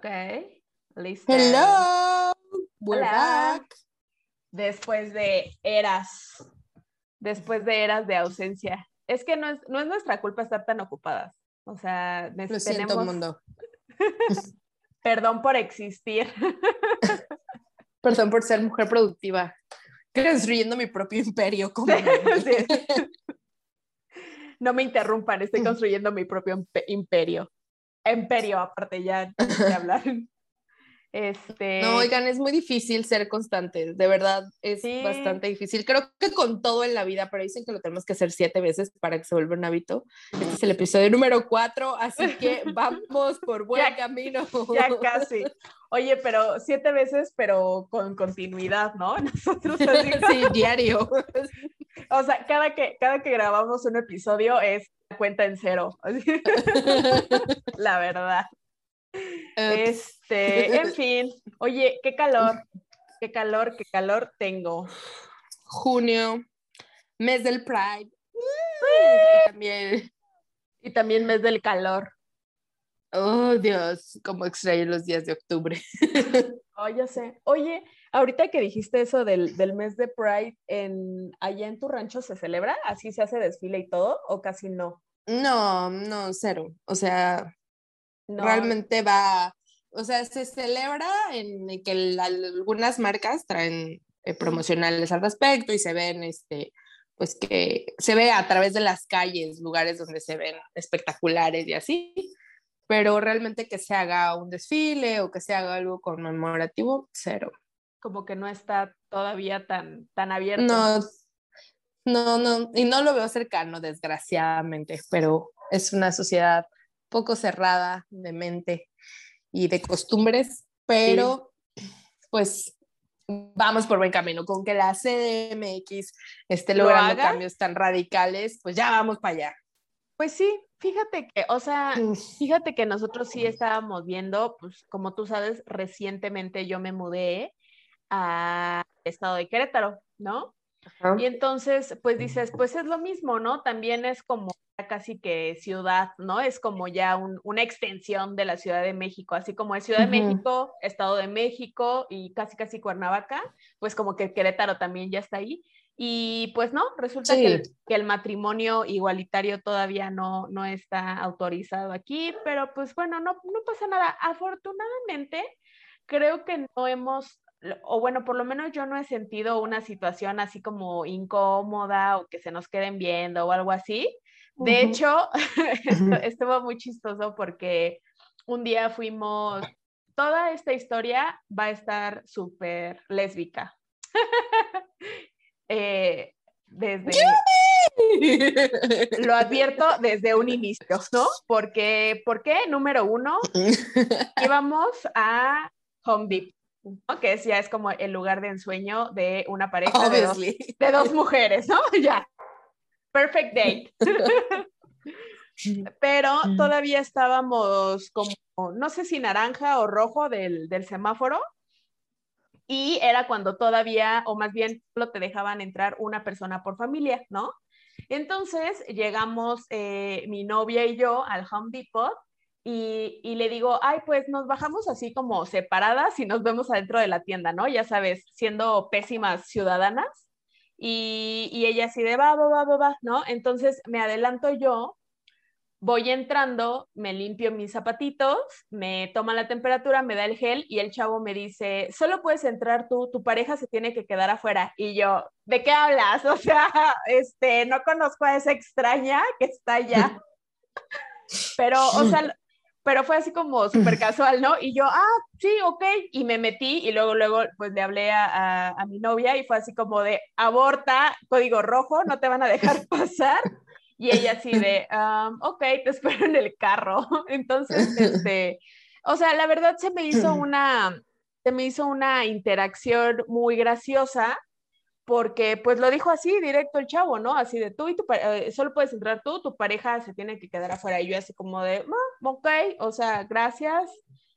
Ok. Listo. Hello, we're Hola. back. Después de eras. Después de eras de ausencia. Es que no es, no es nuestra culpa estar tan ocupadas. O sea, Lo siento, tenemos- mundo. Perdón por existir. Perdón por ser mujer productiva. Construyendo mi propio imperio como Sí. No me interrumpan, estoy construyendo mi propio impe- imperio. Imperio, aparte ya de hablar. Este, No, oigan, es muy difícil ser constantes, de verdad, es Sí. bastante difícil. Creo que con todo en la vida, pero dicen que lo tenemos que hacer siete veces para que se vuelva un hábito. Este es el episodio número cuatro, así que vamos por buen Ya- camino. ya casi. Oye, pero siete veces, pero con continuidad, ¿no? Nosotros así, sí, diario. o sea, cada que, cada que grabamos un episodio es cuenta en cero. La verdad. Este, en fin, oye, qué calor, qué calor, qué calor tengo. Junio, mes del Pride. Y también, Y también mes del calor. oh Dios, cómo extraño los días de octubre. Oh, ya sé. Oye, ahorita que dijiste eso del, del mes de Pride, en, ¿allá en tu rancho se celebra? ¿Así se hace desfile y todo? ¿O casi no? No, no, cero. O sea, No. realmente va, o sea, se celebra en que la- algunas marcas traen eh, promocionales al respecto y se ven, este, pues que se ve a través de las calles, lugares donde se ven espectaculares y así, pero realmente que se haga un desfile o que se haga algo conmemorativo, cero. Como que no está todavía tan, tan abierto. No, no, no, y no lo veo cercano, desgraciadamente, pero es una sociedad poco cerrada de mente y de costumbres, pero pues vamos por buen camino. Con que la CDMX esté ¿Lo logrando haga? cambios tan radicales, pues ya vamos para allá. Pues sí, fíjate que, o sea, fíjate que nosotros sí estábamos viendo, pues como tú sabes, recientemente yo me mudé al estado de Querétaro, ¿no? Y entonces, pues dices, pues es lo mismo, ¿no? También es como casi que ciudad, ¿no? Es como ya un- una extensión de la Ciudad de México, así como es Ciudad de. México, Estado de México y casi casi Cuernavaca, pues como que Querétaro también ya está ahí. Y pues no, resulta que, el, Sí. que el matrimonio igualitario todavía no, no está autorizado aquí, pero pues bueno, no, no pasa nada. Afortunadamente, creo que no hemos o bueno, por lo menos yo no he sentido una situación así como incómoda o que se nos queden viendo o algo así. De Ujú. hecho, estu- Ujú. estuvo muy chistoso porque un día fuimos, toda esta historia va a estar súper lésbica. Eh, desde, lo advierto desde un inicio, ¿no? Porque, ¿por qué? Número uno, íbamos a Home Depot, ¿no? que es, ya es como el lugar de ensueño de una pareja de dos, Obviously. de dos mujeres, ¿no? Ya. Perfect date. Pero Mm. todavía estábamos como, no sé si naranja o rojo del, del semáforo. Y era cuando todavía, o más bien, solo te dejaban entrar una persona por familia, ¿no? Entonces llegamos eh, mi novia y yo al Home Depot y, y le digo, ay, pues nos bajamos así como separadas y nos vemos adentro de la tienda, ¿no? Ya sabes, siendo pésimas ciudadanas. Y, y ella así de va, va, va, va, va, ¿no? Entonces me adelanto yo, voy entrando, me limpio mis zapatitos, me toma la temperatura, me da el gel y el chavo me dice, solo puedes entrar tú, tu pareja se tiene que quedar afuera. Y yo, ¿de qué hablas? O sea, este, no conozco a esa extraña que está allá. Pero, o sea, pero fue así como súper casual, ¿no? Y yo, ah, sí, ok, y me metí y luego, luego, pues le hablé a, a, a mi novia y fue así como de, aborta, código rojo, no te van a dejar pasar. Y ella así de, um, ok, te espero en el carro. Entonces, este, o sea, la verdad se me hizo una, se me hizo una interacción muy graciosa porque pues lo dijo así directo el chavo, ¿no? Así de tú y tu eh, solo puedes entrar tú, tu pareja se tiene que quedar afuera. Y yo así como de, ah, ok, o sea, gracias.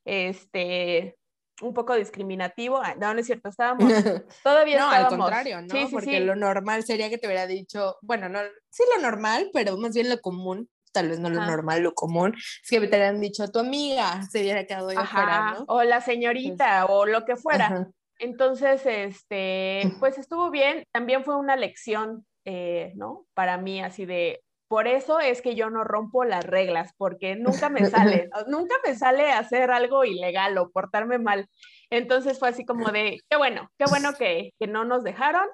Este, un poco discriminativo. Ah, no, no es cierto, estábamos, todavía no, estábamos. al contrario, ¿no? Sí, sí, Porque sí. lo normal sería que te hubiera dicho, bueno, no, sí lo normal, pero más bien lo común tal vez no lo normal, lo común, es que te hubieran dicho tu amiga, se hubiera quedado ahí afuera, ¿no? O la señorita, o lo que fuera. Entonces, este, pues estuvo bien, también fue una lección, eh, ¿no? Para mí, así de, por eso es que yo no rompo las reglas, porque nunca me sale, nunca me sale hacer algo ilegal o portarme mal. Entonces fue así como de, qué bueno, qué bueno que, que no nos dejaron.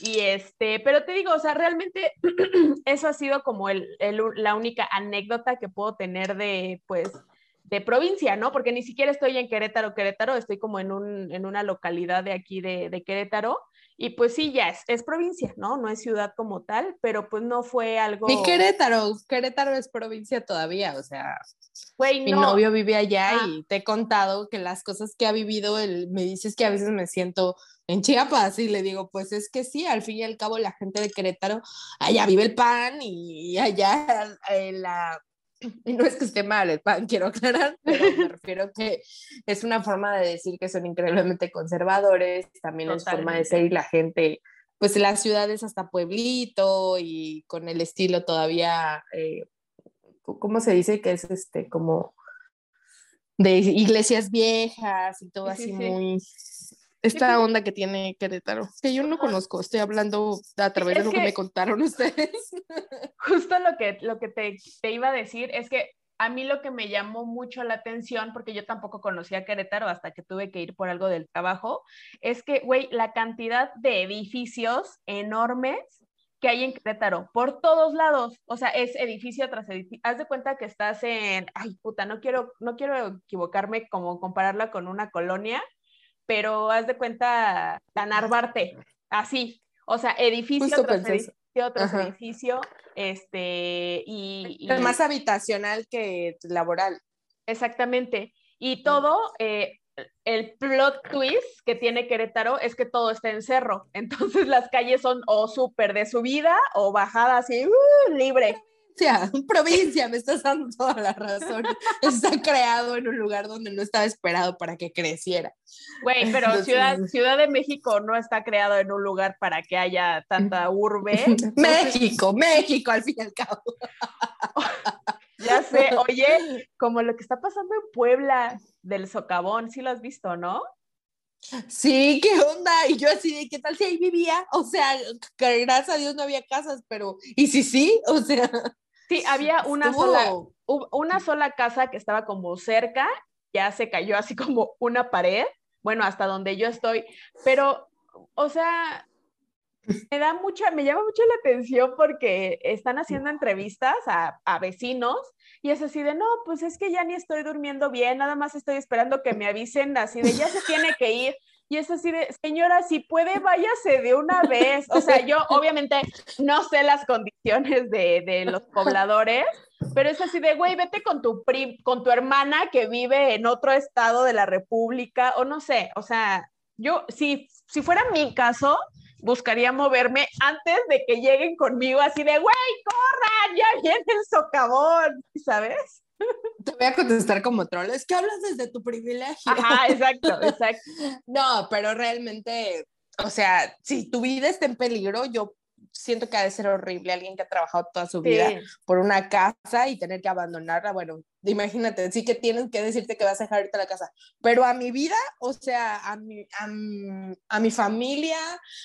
Y este, pero te digo, o sea, realmente eso ha sido como el, la única anécdota que puedo tener de, pues, de provincia, ¿no? Porque ni siquiera estoy en Querétaro, Querétaro, estoy como en, un, en una localidad de aquí de, de Querétaro. Y pues sí, ya es, es, provincia, ¿no? No es ciudad como tal, pero pues no fue algo... Ni Querétaro, Querétaro es provincia todavía, o sea, mi novio vive allá y te he contado que las cosas que ha vivido, él me dices que a veces me siento en Chiapas y le digo, pues es que sí, al fin y al cabo la gente de Querétaro, allá vive el pan y allá eh, la... Y no es que esté mal el pan, quiero aclarar, pero me refiero que es una forma de decir que son increíblemente conservadores, también es forma de ser y la gente, pues las ciudades hasta pueblito y con el estilo todavía, eh, ¿cómo se dice? Que es este como de iglesias viejas y todo así muy esta onda que tiene Querétaro, que yo no conozco, estoy hablando a través de lo que, me contaron ustedes. Justo lo que, lo que te, te, iba a decir es que a mí lo que me llamó mucho la atención, porque yo tampoco conocía Querétaro hasta que tuve que ir por algo del trabajo, es que, güey, la cantidad de edificios enormes que hay en Querétaro, por todos lados, o sea, es edificio tras edificio. Haz de cuenta que estás en, ay puta, no quiero, no quiero equivocarme como compararla con una colonia, pero haz de cuenta la Narvarte, así, o sea, edificio tras edificio tras edificio, este, y, más habitacional que laboral. Exactamente, y todo, eh, el plot twist que tiene Querétaro es que todo está en cerro, entonces las calles son o súper de subida o bajada así, uh, libre provincia, me estás dando toda la razón. Está creado en un lugar donde no estaba esperado para que creciera. Güey, pero Ciudad, Ciudad de México no está creado en un lugar para que haya tanta urbe. México, México, al fin y al cabo. ya sé, oye, como lo que está pasando en Puebla del socavón, sí lo has visto, ¿no? Sí, ¿qué onda? Y yo así de, ¿qué tal si ahí vivía? O sea, gracias a Dios no había casas, pero, ¿y si sí? O sea... Sí, había una sola, una sola casa que estaba como cerca, ya se cayó así como una pared, bueno, hasta donde yo estoy, pero, o sea, me da mucha, me llama mucho la atención porque están haciendo entrevistas a, a, vecinos y es así de, no, pues es que ya ni estoy durmiendo bien, nada más estoy esperando que me avisen así de, ya se tiene que ir. Y es así de, señora, si puede, váyase de una vez. O sea, yo obviamente no sé las condiciones de, de los pobladores, pero es así de, güey, vete con tu, con tu hermana que vive en otro estado de la República, o no sé, o sea, yo, si, si fuera mi caso, buscaría moverme antes de que lleguen conmigo así de, güey, corran, ya viene el socavón, ¿sabes? Te voy a contestar como troll, es que hablas desde tu privilegio. Ajá, exacto, exacto. no, pero realmente, o sea, si tu vida está en peligro, yo siento que ha de ser horrible alguien que ha trabajado toda su vida por una casa y tener que abandonarla. Bueno, imagínate, sí que tienen que decirte que vas a dejar la casa, pero a mi vida, o sea, a mi, a, mi familia,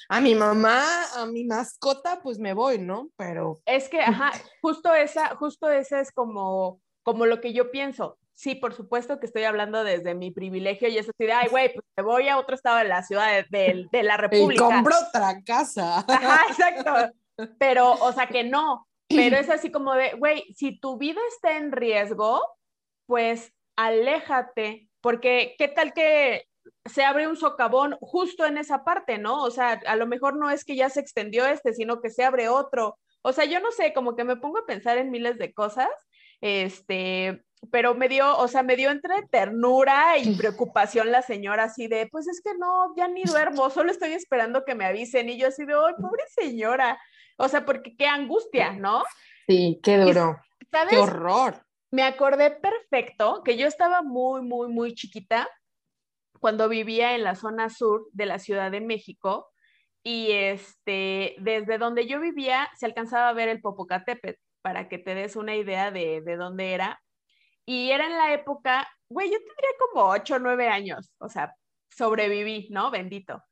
a mi mamá, a mi mascota, pues me voy, ¿no? Pero... Es que, ajá, justo esa, justo esa es como, como lo que yo pienso sí, por supuesto que estoy hablando desde mi privilegio y eso así de, ay, güey, pues te voy a otro estado de la ciudad de, de, la República. Y compro otra casa. Ajá, exacto. Pero, o sea, que no. Pero es así como de, güey, si tu vida está en riesgo, pues aléjate, porque qué tal que se abre un socavón justo en esa parte, ¿no? O sea, a lo mejor no es que ya se extendió este, sino que se abre otro. O sea, yo no sé, como que me pongo a pensar en miles de cosas, este, pero me dio, o sea, me dio entre ternura y preocupación la señora así de, pues es que no, ya ni duermo, solo estoy esperando que me avisen y yo así de, ay, pobre señora, o sea, porque qué angustia, ¿no? Sí, qué duro, qué horror. Me acordé perfecto que yo estaba muy, muy, muy chiquita cuando vivía en la zona sur de la Ciudad de México y este, desde donde yo vivía se alcanzaba a ver el Popocatépetl para que te des una idea de, de dónde era. Y era en la época, güey, yo tendría como 8 o 9 años, o sea, sobreviví, ¿no? Bendito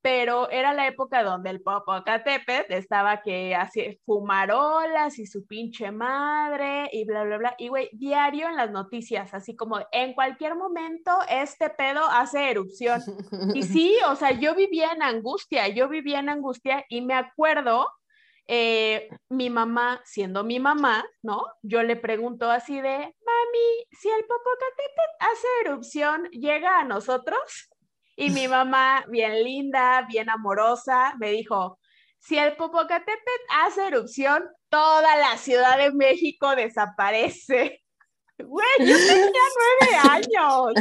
pero era la época donde el Popocatépetl estaba que hacía fumarolas y su pinche madre y bla, bla, bla. Y güey, diario en las noticias, así como en cualquier momento este pedo hace erupción. Y sí, o sea, yo vivía en angustia, yo vivía en angustia y me acuerdo, eh, mi mamá, siendo mi mamá, ¿no? Yo le pregunto así de, mami, si el Popocatépetl hace erupción, ¿llega a nosotros? Y mi mamá, bien linda, bien amorosa, me dijo, si el Popocatépetl hace erupción, toda la Ciudad de México desaparece. Güey, yo tenía nueve años.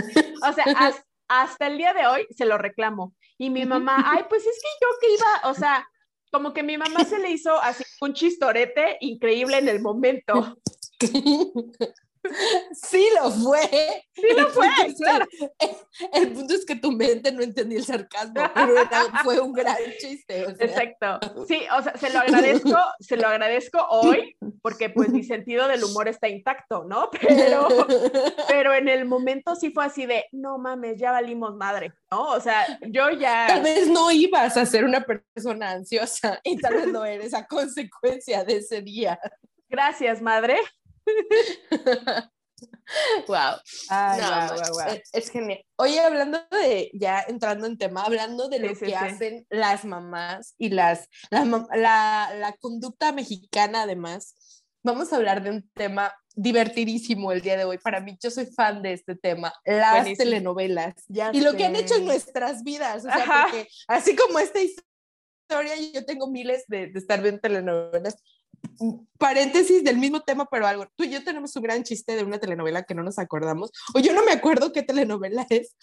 O sea, hasta el día de hoy se lo reclamo. Y mi mamá, ay, pues es que yo que iba, o sea, como que mi mamá se le hizo así un chistorete increíble en el momento. Sí lo fue. Sí lo fue, claro. el, punto es que tu mente no entendió el sarcasmo, pero fue un gran chiste. Exacto. Sí, o sea, se lo agradezco, se lo agradezco hoy, porque pues mi sentido del humor está intacto, ¿no? Pero, pero en el momento sí fue así de, no mames, ya valimos madre, ¿no? O sea, yo ya... Tal vez no ibas a ser una persona ansiosa y tal vez no eres a consecuencia de ese día. Gracias, madre. wow. Es, genial. Oye, hablando de, ya entrando en tema, hablando de lo que hacen las mamás y las, la, la, conducta mexicana además, vamos a hablar de un tema divertidísimo el día de hoy. Para mí, yo soy fan de este tema, las telenovelas y lo que han hecho en nuestras vidas. O sea, porque así como esta historia, yo tengo miles de, de estar viendo telenovelas paréntesis del mismo tema, pero algo. Tú y yo tenemos un gran chiste de una telenovela que no nos acordamos, o yo no me acuerdo qué telenovela es,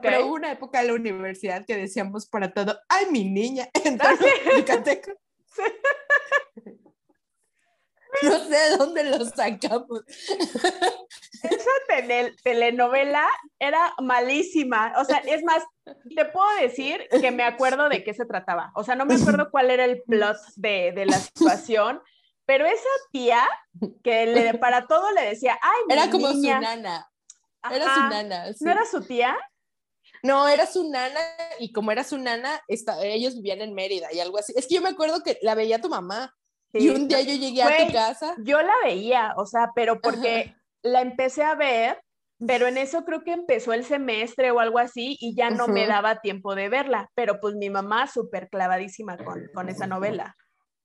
pero hubo una época en la universidad que decíamos para todo, ay, mi niña, entonces, No sé de dónde lo sacamos. Esa telenovela era malísima. O sea, es más, te puedo decir que me acuerdo de qué se trataba. O sea, no me acuerdo cuál era el plot de, de la situación, pero esa tía que le, para todo le decía, ay, mi Era como su nana. Era su nana. ¿No era su tía? No, era su nana y como era su nana, ellos vivían en Mérida y algo así. Es que yo me acuerdo que la veía tu mamá y un día yo llegué a tu casa. Yo la veía, o sea, pero porque la empecé a ver, pero en eso creo que empezó el semestre o algo así y ya no me daba tiempo de verla, pero pues mi mamá súper clavadísima con, con esa novela.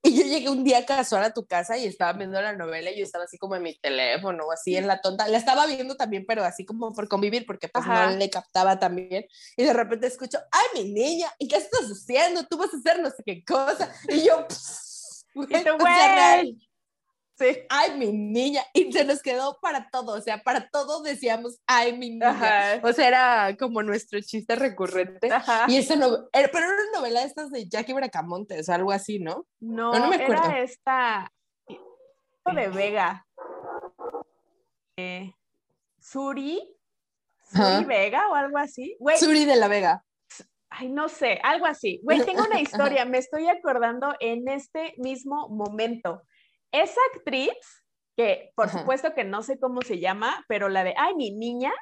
Y yo llegué un día casual a tu casa y estaba viendo la novela y yo estaba así como en mi teléfono o así en la tonta. La estaba viendo también, pero así como por convivir, porque pues no le captaba también. Y de repente escucho, ay, mi niña, ¿y qué estás haciendo? Tú vas a hacer no sé qué cosa. Y yo, güey, Sí. Ay, mi niña. Y se nos quedó para todo, o sea, para todo decíamos, ay, mi niña. O sea, era como nuestro chiste recurrente. Y esa no, pero era una novela de estas de Jackie Bracamontes o algo así, ¿no? No, no, me acuerdo. Era esta de Vega. Eh, Suri. Suri Vega o algo así. Suri de la Vega. Ay, no sé, algo así. Güey, tengo una historia, me estoy acordando en este mismo momento. Esa actriz, que por supuesto que no sé cómo se llama, pero la de, ay, mi niña,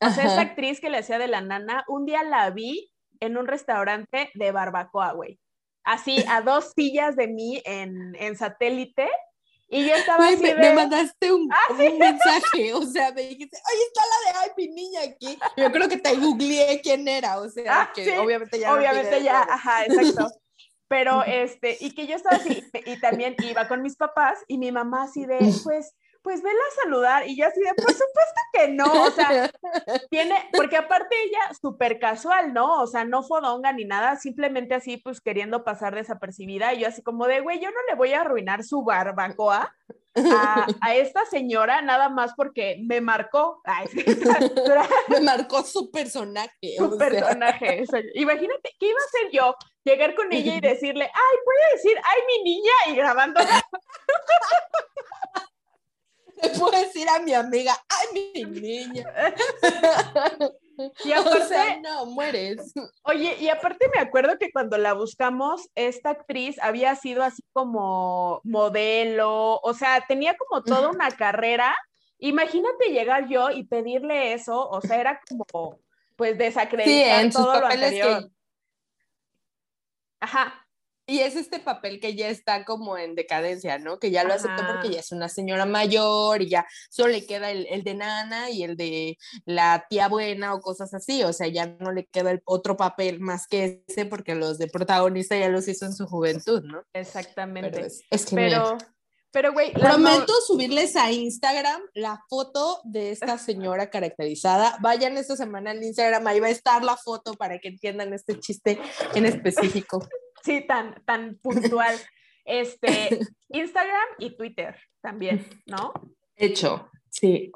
o sea, esa actriz que le hacía de la nana, un día la vi en un restaurante de barbacoa, güey. Así, a dos sillas de mí en, en satélite. Y yo estaba así me, me, mandaste un, ¿Ah, un, mensaje, o sea, me dijiste, oye, está la de ay, mi niña aquí. Yo creo que te googleé quién era, o sea, ah, que obviamente ya. Obviamente ya, ajá, exacto pero este, y que yo estaba así, y también iba con mis papás, y mi mamá así de, pues, pues vela a saludar, y yo así de, por supuesto que no, o sea, tiene, porque aparte ella súper casual, ¿no? O sea, no fodonga ni nada, simplemente así, pues queriendo pasar desapercibida, y yo así como de, güey, yo no le voy a arruinar su barbacoa a, esta señora nada más porque me marcó. me marcó su personaje. Su personaje. Imagínate, ¿qué iba a hacer yo? Llegar con ella y decirle, ay, voy a decir, ay, mi niña, y grabando. Le puedo decir a mi amiga, ay, mi niña. Y aparte, o sea, no, mueres. Oye, y aparte me acuerdo que cuando la buscamos, esta actriz había sido así como modelo, o sea, tenía como toda una carrera. Imagínate llegar yo y pedirle eso, o sea, era como, pues, desacreditar Sí, en sus todo lo que- anterior. Ajá, Y es este papel que ya está como en decadencia, ¿no? Que ya lo aceptó Ajá. porque ya es una señora mayor y ya solo le queda el, el de nana y el de la tía buena o cosas así. O sea, ya no le queda el otro papel más que ese porque los de protagonista ya los hizo en su juventud, ¿no? exactamente. Pero es, es genial. Pero, pero, güey, Prometo subirles a Instagram la foto de esta señora caracterizada. Vayan esta semana al Instagram, ahí va a estar la foto para que entiendan este chiste en específico. Sí, tan, tan puntual. Este, Instagram y Twitter también, ¿no? Hecho, sí.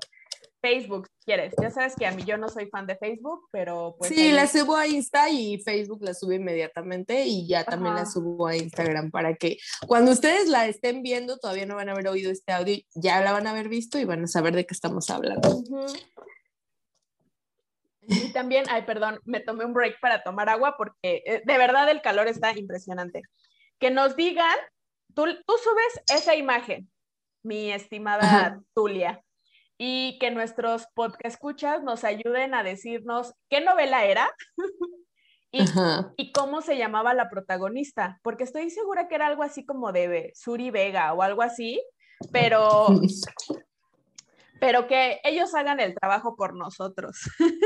Facebook, quieres. Ya sabes que a mí yo no soy fan de Facebook, pero pues. sí, ahí- la subo a Insta y Facebook la subo inmediatamente y ya también la subo a Instagram para que cuando ustedes la estén viendo, todavía no van a haber oído este audio, ya la van a haber visto y van a saber de qué estamos hablando. Y también, ay, perdón, me tomé un break para tomar agua porque eh, de verdad el calor está impresionante. Que nos digan, tú, tú subes esa imagen, mi estimada Ajá. Tulia, y que nuestros podcast escuchas nos ayuden a decirnos qué novela era y, y cómo se llamaba la protagonista, porque estoy segura que era algo así como de Suri Vega o algo así, pero, pero que ellos hagan el trabajo por nosotros.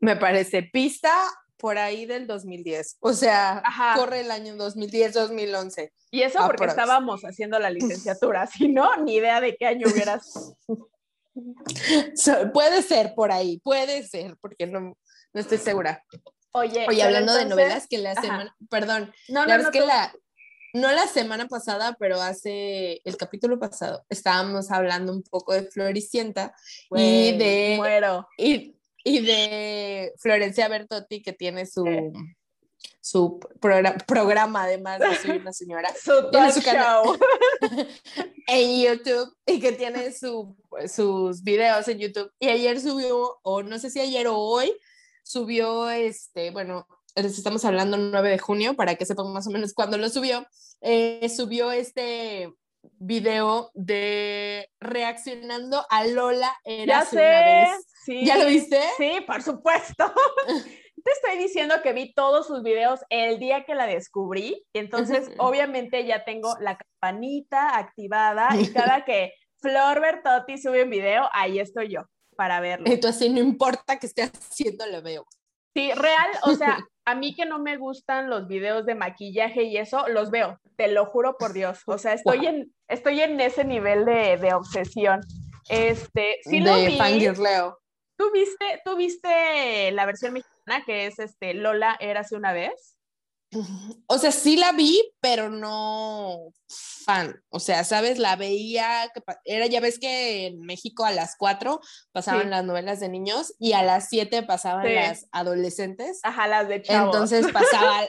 Me parece pista por ahí del 2010. O sea, Ajá. corre el año 2010-2011. Y eso porque Aprox. estábamos haciendo la licenciatura, si no, ni idea de qué año hubieras. So- puede ser por ahí, puede ser, porque no, no estoy segura. Oye, Oye, hablando de entonces- novelas, que la ajá. semana, perdón, No, la no, no, es que tú- la, no la semana pasada, pero hace el capítulo pasado, estábamos hablando un poco de Floricienta Güey, y de, Muero. y, y de Florencia Bertotti, que tiene su, Eh. su progra- programa, además de ser una señora, Su talk su show. en YouTube y que tiene su, sus videos en YouTube. Y ayer subió, o no sé si ayer o hoy, subió este, bueno, les estamos hablando el 9 de junio para que sepan más o menos cuándo lo subió. eh, subió este video de reaccionando a Lola Ya Érase sé. una vez. Sí. ¿Ya lo viste? Sí, por supuesto. Te estoy diciendo que vi todos sus videos el día que la descubrí, entonces obviamente ya tengo la campanita activada y cada que Flor Bertotti sube un video, ahí estoy yo para verlo. Entonces, no importa que esté haciendo, lo veo. Sí, real, o sea, a mí que no me gustan los videos de maquillaje y eso, los veo, te lo juro por Dios. O sea, estoy Wow. en, estoy en ese nivel de, de obsesión. Este, sí lo de vi. fangirleo. ¿Tú viste, ¿Tú viste la versión mexicana que es este Lola Érase una vez? O sea, sí la vi, pero no fan. O sea, ¿sabes? La veía, que era, ya ves que en México a las 4 pasaban Sí. las novelas de niños y a las 7 pasaban Sí. las adolescentes. Ajá, las de chavos. Entonces pasaba,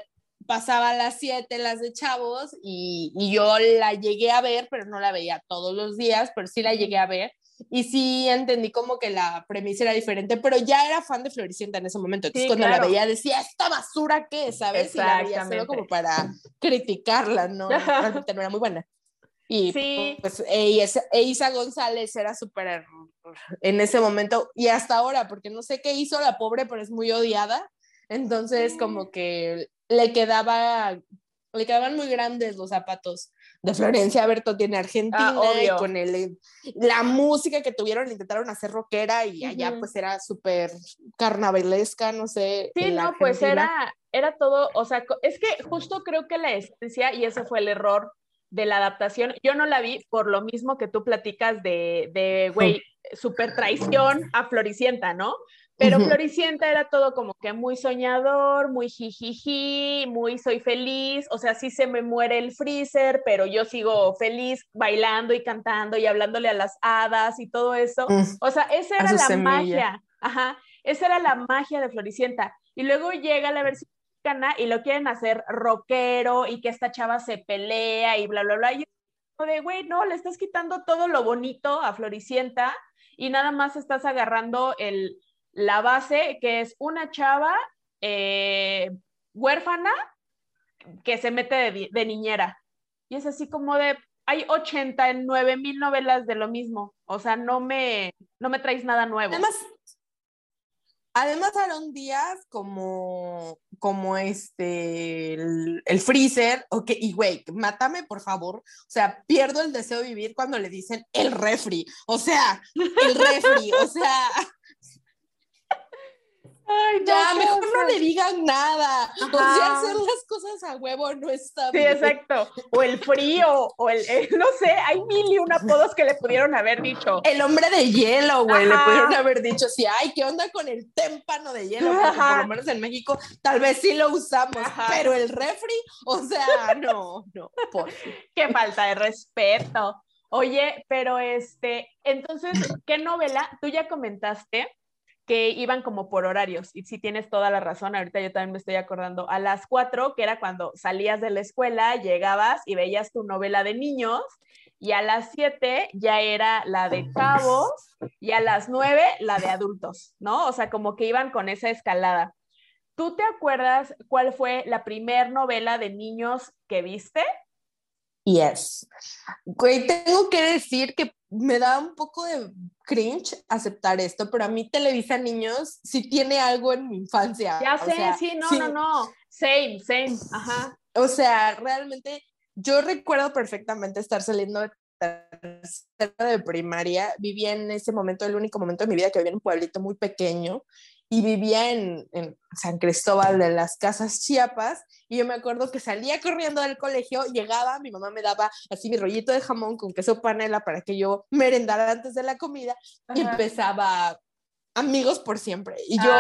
pasaba a las 7 las de chavos y, y yo la llegué a ver, pero no la veía todos los días, pero sí la llegué a ver. Y sí entendí como que la premisa era diferente, pero ya era fan de Floricienta en ese momento. Entonces Sí, cuando claro. la veía decía, ¿esta basura qué? ¿Sabes? Y la veía solo como para criticarla, ¿no? Realmente no era muy buena. Y Sí. pues e Isa, e Isa González era súper en ese momento y hasta ahora, porque no sé qué hizo la pobre, pero es muy odiada. Entonces como que le quedaba, le quedaban muy grandes los zapatos de Florencia Bertotti en Argentina Ah, y con el, la música que tuvieron, intentaron hacer rockera y allá Ujú. pues era súper carnavalesca, no sé. Sí, no, pues Argentina. era, era todo, o sea, es que justo creo que la esencia, y ese fue el error de la adaptación, yo no la vi por lo mismo que tú platicas de, de güey, super traición a Floricienta, ¿no? Pero. Floricienta era todo como que muy soñador, muy jijiji, muy soy feliz, o sea, sí se me muere el freezer, pero yo sigo feliz bailando y cantando y hablándole a las hadas y todo eso. Mm. O sea, esa era la semilla. magia. Ajá, esa era la magia de Floricienta. Y luego llega la versión mexicana y lo quieren hacer rockero y que esta chava se pelea y bla, bla, bla. Y es como de, güey, no, le estás quitando todo lo bonito a Floricienta y nada más estás agarrando el, la base, que es una chava eh, huérfana que se mete de, niñera. Y es así como de, hay 89 mil novelas de lo mismo. O sea, no me, no me traes nada nuevo. Además, Además, Aaron Díaz, como, como este, el, freezer, ok, y güey, mátame por favor. O sea, pierdo el deseo de vivir cuando le dicen el refri. O sea, el refri, o sea, Ay, ya, mejor no le digan nada. O sea, hacer las cosas a huevo no está bien. Sí, exacto. O el frío, o el, no sé, hay mil y un apodos que le pudieron haber dicho. El hombre de hielo, güey, le pudieron haber dicho sí, ay, ¿qué onda con el témpano de hielo? Porque por lo menos en México tal vez sí lo usamos, pero el refri, o sea, no, no. Por... Qué falta de respeto. Oye, pero este, entonces, ¿qué novela? Tú ya comentaste que iban como por horarios. Y si tienes toda la razón, ahorita yo también me estoy acordando, a las cuatro, que era cuando salías de la escuela, llegabas y veías tu novela de niños, y a las siete ya era la de chavos, y a las nueve la de adultos, ¿no? O sea, como que iban con esa escalada. ¿Tú te acuerdas cuál fue la primer novela de niños que viste? Yes. Güey, tengo que decir que me da un poco de cringe aceptar esto, pero a mí Televisa Niños sí tiene algo en mi infancia. Ya sé, sí, no, no, no. Same, same, ajá. O sea, realmente yo recuerdo perfectamente estar saliendo de tercera de primaria. Vivía en ese momento, el único momento de mi vida que vivía en un pueblito muy pequeño y vivía en, San Cristóbal de las Casas Chiapas y yo me acuerdo que salía corriendo del colegio, llegaba, mi mamá me daba así mi rollito de jamón con queso panela para que yo merendara antes de la comida y empezaba amigos por siempre. Y yo,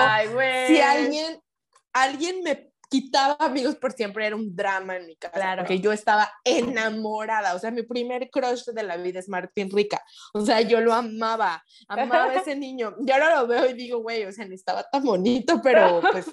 si alguien, alguien me quitaba amigos por siempre, era un drama en mi casa, claro. porque yo estaba enamorada, o sea, mi primer crush de la vida es Martín Rica, o sea, yo lo amaba, amaba a ese niño, y ahora lo veo y digo, güey, o sea, ni estaba tan bonito, pero pues...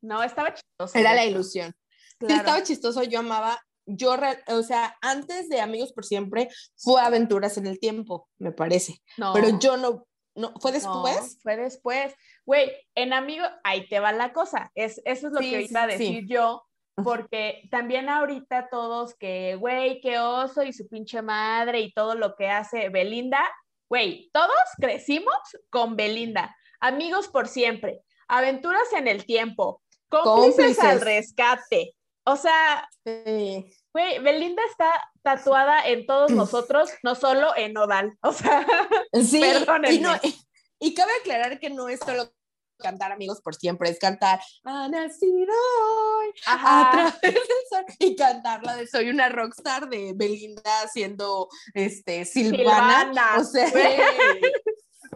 No, estaba chistoso. Era la ilusión. estaba chistoso, yo amaba, yo, o sea, antes de Amigos por Siempre fue Aventuras en el Tiempo, me parece, no. pero yo no, no, ¿fue después? fue después. Güey, en amigo, ahí te va la cosa. Es, eso es lo que iba a decir yo, porque también ahorita todos que, güey, qué oso y su pinche madre y todo lo que hace Belinda, güey, todos crecimos con Belinda. Amigos por siempre, aventuras en el tiempo, cómplices, al rescate. O sea, güey, Belinda está tatuada en todos nosotros, no solo en Nodal. O sea, sí, y, no, y, cabe aclarar que no es solo cantar amigos por siempre, es cantar ha nacido hoy a través del sol y cantar la de Soy una rockstar de Belinda siendo este Silvana. O sea,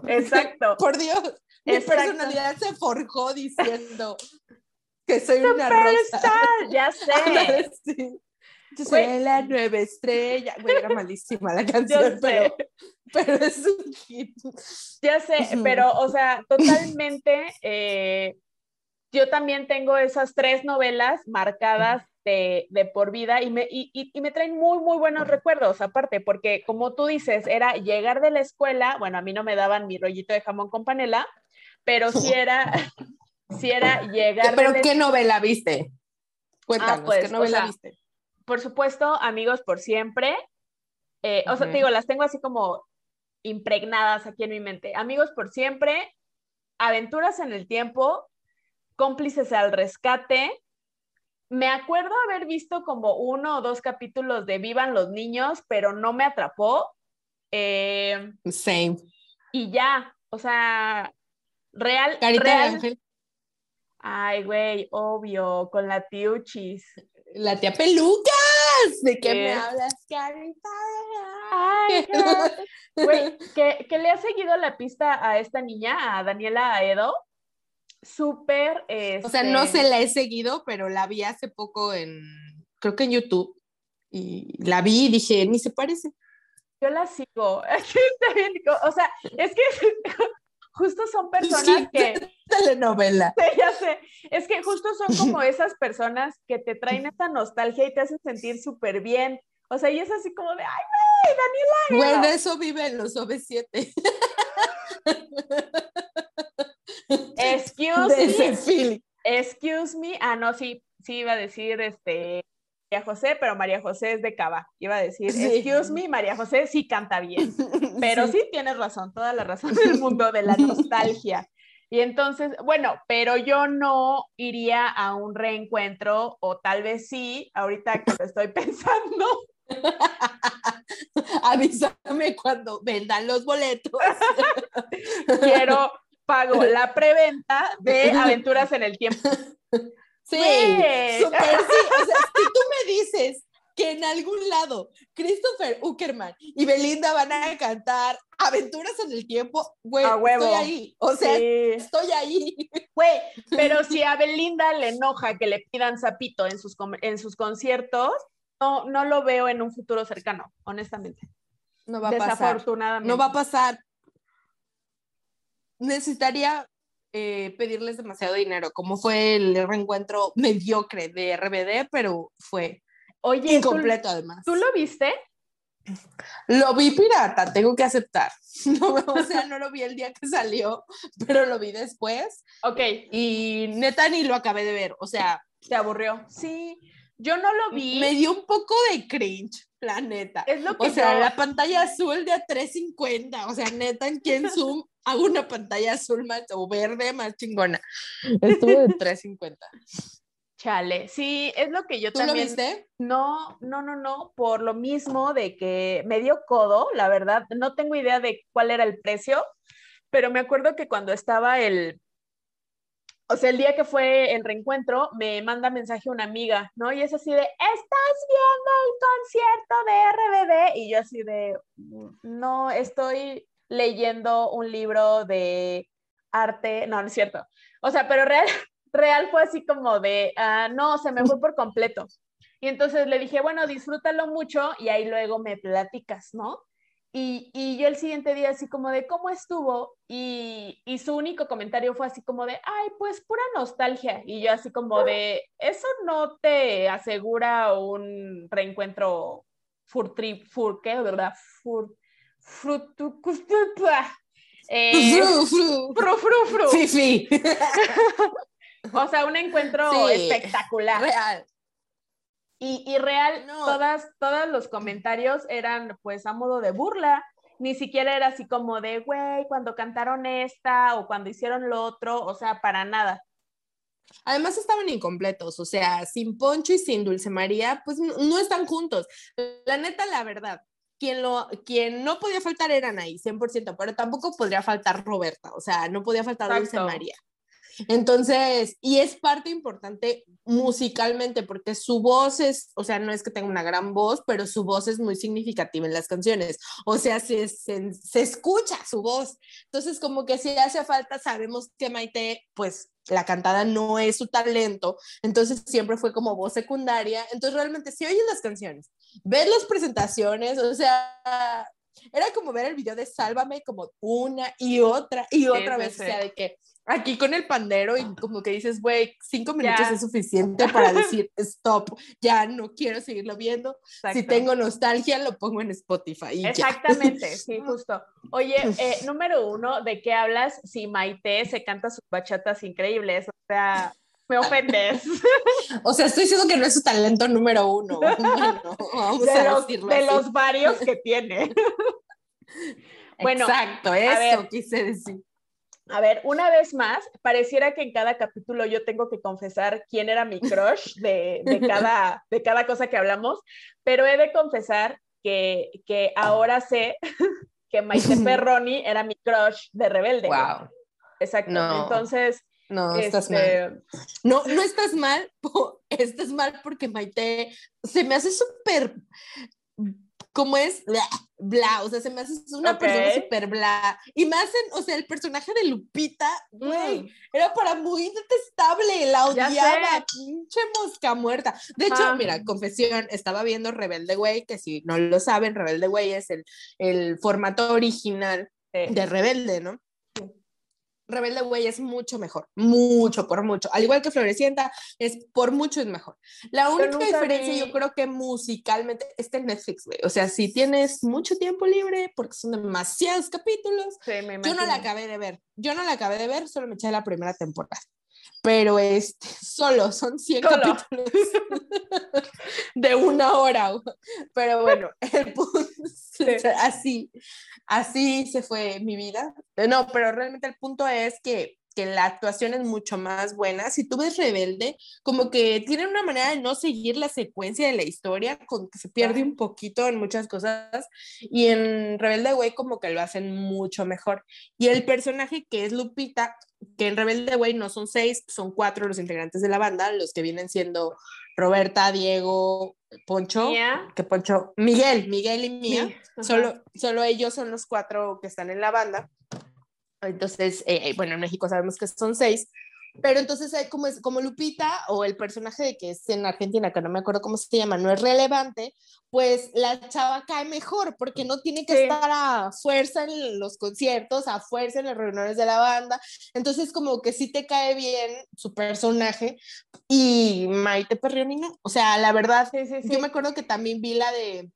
exacto. Por Dios, mi personalidad se forjó diciendo que soy una rockstar. Ya sé. Yo soy la nueva estrella. Güey, era malísima la canción, pero, pero, es un hit. Ya sé, pero, o sea, totalmente. Eh, yo también tengo esas tres novelas marcadas de, de por vida y me, y, y, me traen muy, muy buenos recuerdos, aparte, porque como tú dices, era llegar de la escuela, bueno, a mí no me daban mi rollito de jamón con panela, pero sí era, sí era llegar. ¿Pero qué novela viste? Cuéntanos, ah, pues, ¿qué novela viste? Por supuesto, amigos por siempre. Eh, o sea, te digo, las tengo así como impregnadas aquí en mi mente. Amigos por siempre, aventuras en el tiempo, cómplices al rescate. Me acuerdo haber visto como uno o dos capítulos de Vivan los niños, pero no me atrapó. Eh, Same. Y ya, o sea, real. Carita real. de ángel. Ay, güey, obvio, con la tiuchis la tía Pelucas. ¿De qué me hablas, carita? Ay, güey, que, le ha seguido la pista a esta niña, a Daniela Aedo. Súper. O sea, no se la he seguido, pero la vi hace poco en, creo que en YouTube. Y la vi y dije, ni se parece. Yo la sigo. o sea, es que justo son personas que... Telenovela. Sí, ya sé. Es que justo son como esas personas que te traen esta nostalgia y te hacen sentir súper bien. O sea, y es así como de, ay, güey, Daniela. Güey, de eso viven los OV7. excuse me. Excuse me. Ah, no, sí, sí iba a decir este María José, pero María José es de Cava. Iba a decir, excuse me, María José sí canta bien. Pero sí. tienes razón, toda la razón del mundo de la nostalgia. Y entonces, bueno, pero yo no iría a un reencuentro, o tal vez sí, ahorita que lo estoy pensando. Avísame cuando vendan los boletos. Quiero, pago la preventa de Aventuras en el Tiempo. Sí, súper sí. O sea, si tú me dices que en algún lado Christopher Uckerman y Belinda van a cantar Aventuras en el Tiempo, güey, estoy ahí. O sea, estoy ahí. Güey, pero si a Belinda le enoja que le pidan sapito en sus, en sus conciertos, no, no lo veo en un futuro cercano, honestamente. No va a pasar. Desafortunadamente. No va a pasar. Necesitaría eh, pedirles demasiado dinero, como fue el reencuentro mediocre de RBD, pero fue Oye, incompleto además. ¿Tú lo viste? Lo vi pirata, tengo que aceptar. No, o sea, no lo vi el día que salió, pero lo vi después. Ok. Y neta ni lo acabé de ver, o sea. ¿Te aburrió? Sí, yo no lo vi. Me dio un poco de cringe, la neta. Es lo que o sea, la pantalla azul de a 350, o sea, neta, en quien Zoom hago una pantalla azul más o verde más chingona. Estuvo de 350. Chale, sí, es lo que yo ¿Tú también. lo viste? No, no, no, no, por lo mismo de que me dio codo, la verdad, no tengo idea de cuál era el precio, pero me acuerdo que cuando estaba el, o sea, el día que fue el reencuentro, me manda mensaje una amiga, ¿no? Y es así de, ¿estás viendo el concierto de RBD? Y yo así de, no, estoy leyendo un libro de arte, no, no es cierto. O sea, pero real, real fue así como de, ah, no, se me fue por completo. Y entonces le dije, bueno, disfrútalo mucho y ahí luego me platicas, ¿no? Y, y yo el siguiente día así como de, ¿cómo estuvo? Y, y, su único comentario fue así como de, ay, pues pura nostalgia. Y yo así como de, eso no te asegura un reencuentro fur, fur ¿qué? ¿Verdad? Fur, eh, fru, fru, fru. Sí, sí. o sea, un encuentro espectacular. Real. Y, y real, todas, todos los comentarios eran pues a modo de burla. Ni siquiera era así como de, güey, cuando cantaron esta o cuando hicieron lo otro, o sea, para nada. Además estaban incompletos, o sea, sin Poncho y sin Dulce María, pues no, están juntos. La neta, la verdad, quien, lo, quien no podía faltar eran ahí, 100%, pero tampoco podría faltar Roberta, o sea, no podía faltar Dulce María. Entonces, y es parte importante musicalmente, porque su voz es, o sea, no es que tenga una gran voz, pero su voz es muy significativa en las canciones. O sea, se, se, se escucha su voz. Entonces, como que si hace falta, sabemos que Maite, pues la cantada no es su talento, entonces siempre fue como voz secundaria. Entonces, realmente, si oyes las canciones, ves las presentaciones, o sea, era como ver el video de Sálvame como una y otra y otra vez, o sea, de que aquí con el pandero y como que dices, güey, cinco minutos es suficiente para decir, stop, ya no quiero seguirlo viendo. Si tengo nostalgia, lo pongo en Spotify. Exactamente, sí, justo. Oye, eh, número uno, ¿de qué hablas si Maite se canta sus bachatas increíbles? O sea, me ofendes. O sea, estoy diciendo que no es su talento número uno. vamos de, los, de los varios que tiene. bueno, exacto, eso quise decir. A ver, una vez más, pareciera que en cada capítulo yo tengo que confesar quién era mi crush de, cada, de cada cosa que hablamos, pero he de confesar que, que ahora sé que Maite Perroni era mi crush de Rebelde. Wow. Exacto. Entonces, no, estás mal. Este, no, no estás mal, estás mal porque Maite se me hace súper como es bla, o sea, se me hace una persona súper bla. Y me hacen, o sea, el personaje de Lupita, güey, mm. era para muy detestable, la odiaba, pinche mosca muerta. De hecho, mira, confesión, estaba viendo Rebelde Güey, que si no lo saben, Rebelde Güey es el, el formato original de Rebelde, ¿no? Rebelde Way es mucho mejor, mucho, por mucho. Al igual que Florecienta, es por mucho es mejor. La única diferencia, yo creo que musicalmente, está en Netflix, güey. O sea, si tienes mucho tiempo libre, porque son demasiados capítulos, yo no la acabé de ver. Yo no la acabé de ver, solo me eché la primera temporada. Pero este, solo son 100 capítulos de una hora. Pero bueno, el punto, así, así se fue mi vida. No, pero realmente el punto es que, que la actuación es mucho más buena. Si tú ves Rebelde, como que tiene una manera de no seguir la secuencia de la historia, con que se pierde un poquito en muchas cosas. Y en Rebelde Way como que lo hacen mucho mejor. Y el personaje que es Lupita, que en Rebelde Way no son seis, son cuatro los integrantes de la banda, los que vienen siendo Roberta, Diego, Poncho, que Poncho, Miguel, Miguel y Mía, solo, solo ellos son los cuatro que están en la banda. Entonces, eh, eh, bueno, en México sabemos que son seis, pero entonces hay como, es, como Lupita o el personaje de que es en Argentina, que no me acuerdo cómo se llama, no es relevante, pues la chava cae mejor porque no tiene que estar a fuerza en los conciertos, a fuerza en las reuniones de la banda. Entonces como que sí te cae bien su personaje y Maite Perrioni no. O sea, la verdad, yo me acuerdo que también vi la de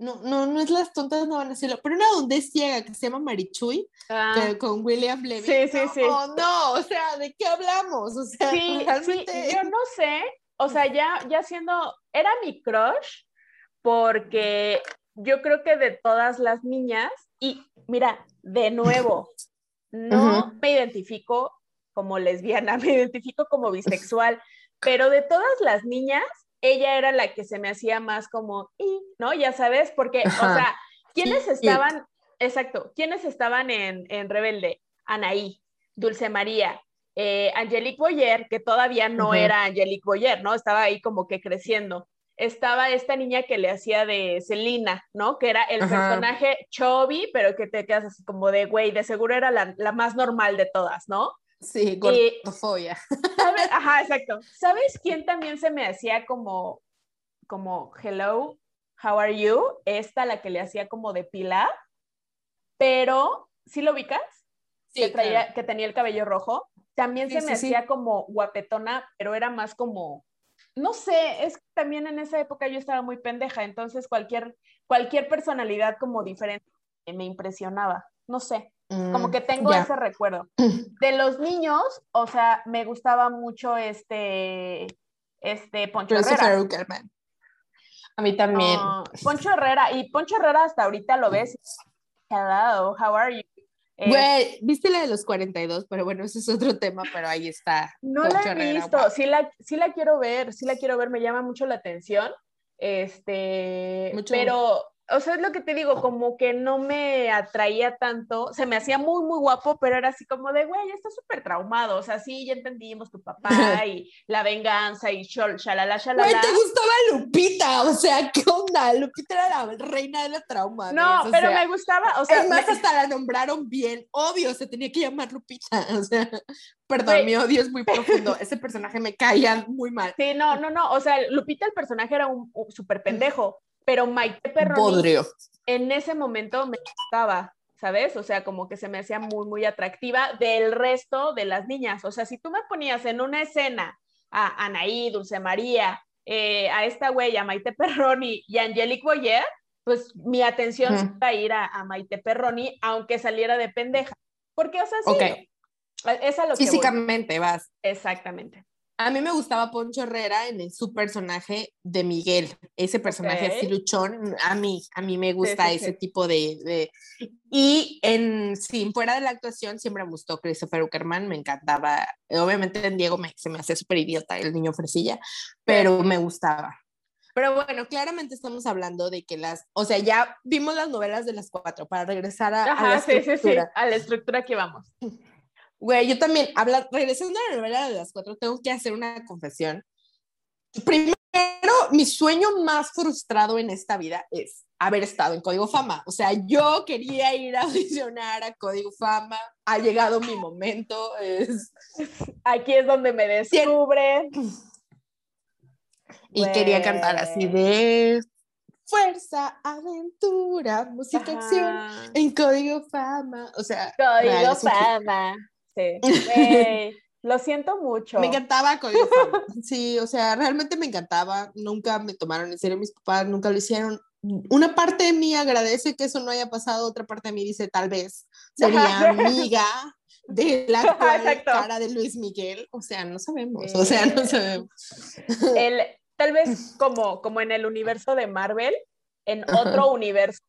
no, no, no es las tontas, no van a decirlo, pero una donde es ciega que se llama Marichuy, ah. con William Levy. Sí, sí, sí. Oh, no, o sea, ¿de qué hablamos? O sea, sí, yo no sé, o sea, ya, ya siendo, era mi crush, porque yo creo que de todas las niñas, y mira, de nuevo, no me identifico como lesbiana, me identifico como bisexual, pero de todas las niñas, ella era la que se me hacía más como, ¿no? Ya sabes, porque, o sea, ¿quiénes estaban, exacto, quiénes estaban en, en Rebelde? Anaí, Dulce María, eh, Angelique Boyer, que todavía no era Angelique Boyer, ¿no? Estaba ahí como que creciendo. Estaba esta niña que le hacía de Celina, ¿no? Que era el personaje Chovy, pero que te quedas así como de, güey, de seguro era la, la más normal de todas, ¿no? Sí, gordofobia. Ajá, exacto. ¿Sabes quién también se me hacía como, como, hello, how are you? Esta, la que le hacía como de pilar, pero, ¿sí lo ubicas? Sí, que, traía, que tenía el cabello rojo. También se me hacía como guapetona, pero era más como, no sé, es que también en esa época yo estaba muy pendeja, entonces cualquier, cualquier personalidad como diferente me impresionaba, no sé. Como mm, que tengo ese recuerdo. De los niños, o sea, me gustaba mucho este, este Poncho Herrera. A mí también. Poncho Herrera, y Poncho Herrera hasta ahorita lo ves. Hello, how are you? Eh, Güey, viste la de los 42, pero bueno, ese es otro tema, pero ahí está. No la he visto, sí, la, sí la quiero ver, sí la quiero ver, me llama mucho la atención. Este, mucho. pero o sea, es lo que te digo, como que no me atraía tanto, se me hacía muy, muy guapo, pero era así como de, güey, está súper traumado, o sea, sí, ya entendimos tu papá y la venganza y shalala, shalala. Güey, te gustaba Lupita, o sea, ¿qué onda? Lupita era la reina de la trauma. No, pero me gustaba, o sea. Es más, hasta la nombraron bien, obvio, se tenía que llamar Lupita, o sea, perdón, mi odio es muy profundo, ese personaje me caía muy mal. Sí, no, no, no, o sea, Lupita el personaje era un, un súper pendejo, pero Maite Perroni en ese momento me gustaba, ¿sabes? O sea, como que se me hacía muy, muy atractiva del resto de las niñas. O sea, si tú me ponías en una escena a Anaí, Dulce María, eh, a esta güey, a Maite Perroni y a Angelique Boyer, pues mi atención se iba a ir a, Maite Perroni, aunque saliera de pendeja. Porque, o sea, sí, es a lo Físicamente vas. Exactamente. A mí me gustaba Poncho Herrera en su personaje de Miguel, ese personaje así luchón, a mí, a mí me gusta ese tipo de, Y en, sí, fuera de la actuación siempre me gustó Christopher Uckerman, me encantaba, obviamente en Diego me, se me hacía súper idiota el niño fresilla, pero me gustaba. Pero bueno, claramente estamos hablando de que las, o sea, ya vimos las novelas de las cuatro, para regresar a, a la estructura. a la estructura que vamos. Güey, yo también, habla, regresando a la novela de las cuatro, tengo que hacer una confesión. Primero, mi sueño más frustrado en esta vida es haber estado en Código Fama. O sea, yo quería ir a audicionar a Código Fama. Ha llegado mi momento. Es... Aquí es donde me descubre. Y quería cantar así de fuerza, aventura, música, acción, en código fama, o sea. Código fama, sí. Lo siento mucho. Me encantaba Código Fama. Sí, o sea, realmente me encantaba. Nunca me tomaron en serio mis papás, nunca lo hicieron. Una parte de mí agradece que eso no haya pasado, otra parte de mí dice tal vez sería amiga de la actual cara de Luis Miguel. O sea, no sabemos. O sea, no sabemos. El, tal vez como, como en el universo de Marvel, en otro universo,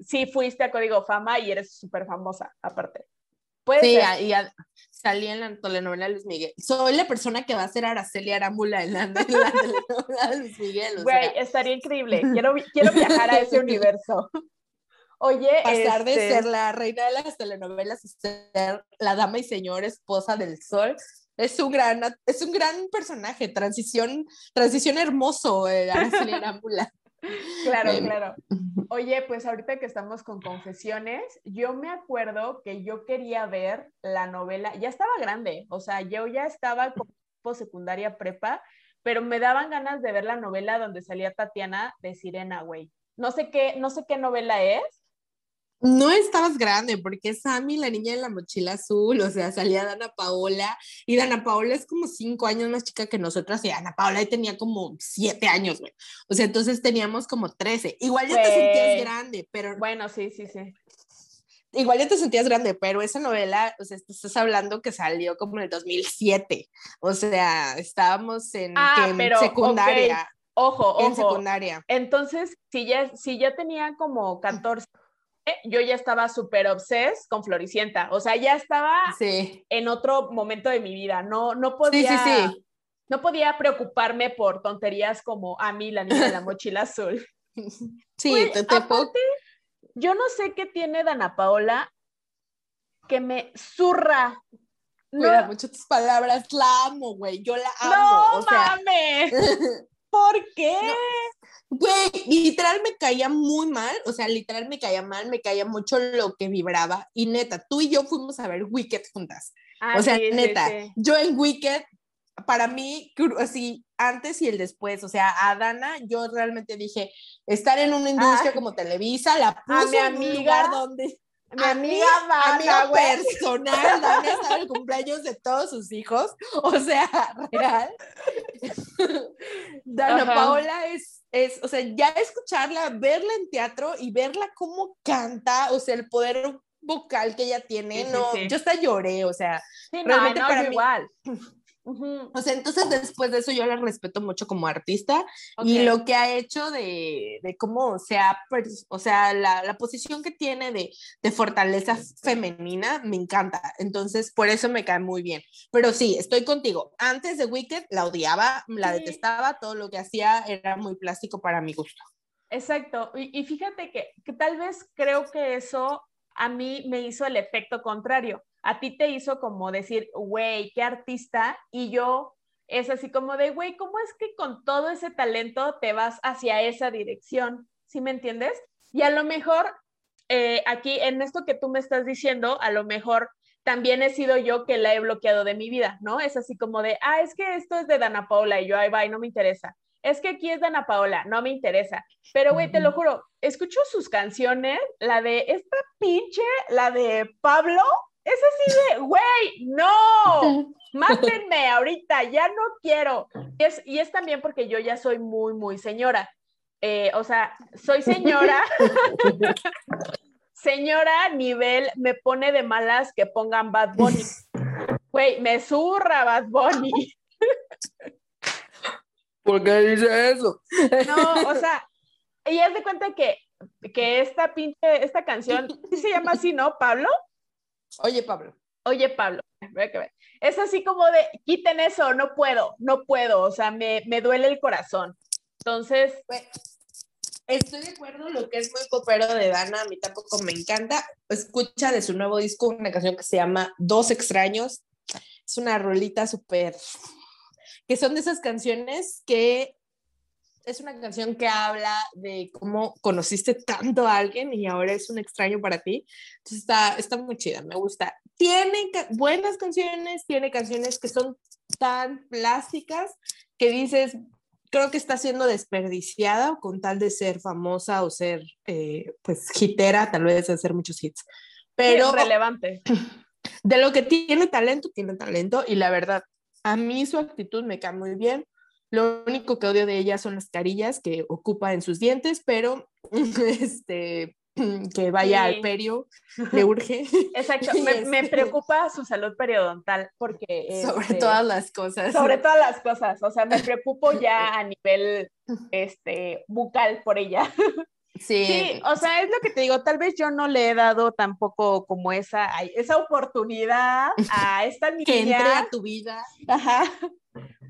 sí fuiste a Código Fama y eres súper famosa, aparte. Puede sí, y salí en la telenovela de Luis Miguel. Soy la persona que va a ser Araceli Arámbula en la, telenovela de Luis Miguel. Güey, estaría increíble. Quiero, quiero viajar a ese universo. Oye, pasar de este ser la reina de las telenovelas a ser la dama y señor esposa del sol es un gran, es un gran personaje, transición, transición hermoso, eh, Claro, claro. Oye, pues ahorita que estamos con confesiones, yo me acuerdo que yo quería ver la novela, ya estaba grande, o sea, yo ya estaba como secundaria prepa, pero me daban ganas de ver la novela donde salía Tatiana de Sirena, güey. No sé qué, no sé qué novela es, no estabas grande, porque Sammy, la niña de la mochila azul, o sea, salía Dana Paola, y Dana Paola es como cinco años más chica que nosotras, y Dana Paola tenía como siete años, güey. O sea, entonces teníamos como trece. Igual ya te sentías grande, pero... Bueno, sí, sí, sí. Igual ya te sentías grande, pero esa novela, o sea, estás hablando que salió como en el 2007. O sea, estábamos en, ah, secundaria. Ojo, ojo. En secundaria. Entonces, si ya, si ya tenía como 14 yo ya estaba súper obses con Floricienta, o sea, ya estaba en otro momento de mi vida, no, no podía, no podía preocuparme por tonterías como a mí, la niña de la mochila azul. Sí, te, yo no sé qué tiene Dana Paola que me zurra. Cuida mucho tus palabras, la amo, güey, yo la amo. No mames. ¿Por qué? Güey, literal me caía muy mal, o sea, literal me caía mal, me caía mucho lo que vibraba. Y neta, tú y yo fuimos a ver Wicked juntas. Ah, o sea, neta, yo en Wicked, para mí, así, antes y el después, o sea, a Dana, yo realmente dije, estar en una industria ah. como Televisa, la puso en un lugar donde mi amiga amiga personal, Dana estaba el cumpleaños de todos sus hijos, o sea, real. Dana Paola es, es, o sea, ya escucharla, verla en teatro y verla cómo canta, o sea, el poder vocal que ella tiene, no, yo hasta lloré, o sea, realmente para mí, igual. O sea, entonces después de eso yo la respeto mucho como artista y lo que ha hecho de, de cómo se ha, o sea, la, la posición que tiene de, de, fortaleza femenina me encanta. Entonces, por eso me cae muy bien. Pero sí, estoy contigo. Antes de Wicked la odiaba, la detestaba, todo lo que hacía era muy plástico para mi gusto. Exacto. Y, y fíjate que, que tal vez creo que eso a mí me hizo el efecto contrario a ti te hizo como decir, güey, qué artista, y yo es así como de, güey, ¿cómo es que con todo ese talento te vas hacia esa dirección? ¿Sí me entiendes? Y a lo mejor eh, aquí en esto que tú me estás diciendo, a lo mejor también he sido yo que la he bloqueado de mi vida, ¿no? Es así como de, ah, es que esto es de Dana Paola y yo ahí va y no me interesa. Es que aquí es Dana Paola, no me interesa. Pero, güey, te lo juro, escucho sus canciones, la de esta pinche, la de Pablo, es así de, güey, no, mátenme ahorita, ya no quiero. Y es, y es también porque yo ya soy muy, muy señora. Eh, o sea, soy señora. señora, nivel, me pone de malas que pongan Bad Bunny. Güey, me zurra Bad Bunny. ¿Por qué dice eso? No, o sea, y es de cuenta que, que esta pinche, esta canción, se llama así, no, Pablo? Oye, Pablo. Oye, Pablo. Es así como de, quiten eso, no puedo, no puedo, o sea, me, duele el corazón. Entonces... Estoy de acuerdo, lo que es muy popero de Dana, a mí tampoco me encanta. Escucha de su nuevo disco una canción que se llama Dos extraños. Es una rolita súper... que son de esas canciones que es una canción que habla de cómo conociste tanto a alguien y ahora es un extraño para ti. Entonces está, está muy chida, me gusta. Tiene buenas canciones, tiene canciones que son tan plásticas que dices, creo que está siendo desperdiciada con tal de ser famosa o ser, eh, pues, hitera, tal vez hacer muchos hits. Pero relevante. De lo que tiene talento, tiene talento y la verdad, a mí su actitud me cae muy bien. Lo único que odio de ella son las carillas que ocupa en sus dientes, pero este, que vaya al perio, le urge. Exacto, me, este preocupa su salud periodontal porque... Sobre este, todas las cosas. Sobre todas las cosas, o sea, me preocupo ya a nivel este, bucal por ella. Sí. sí. o sea, es lo que te digo, tal vez yo no le he dado tampoco como esa, esa oportunidad a esta niña. Que entre a tu vida. Ajá.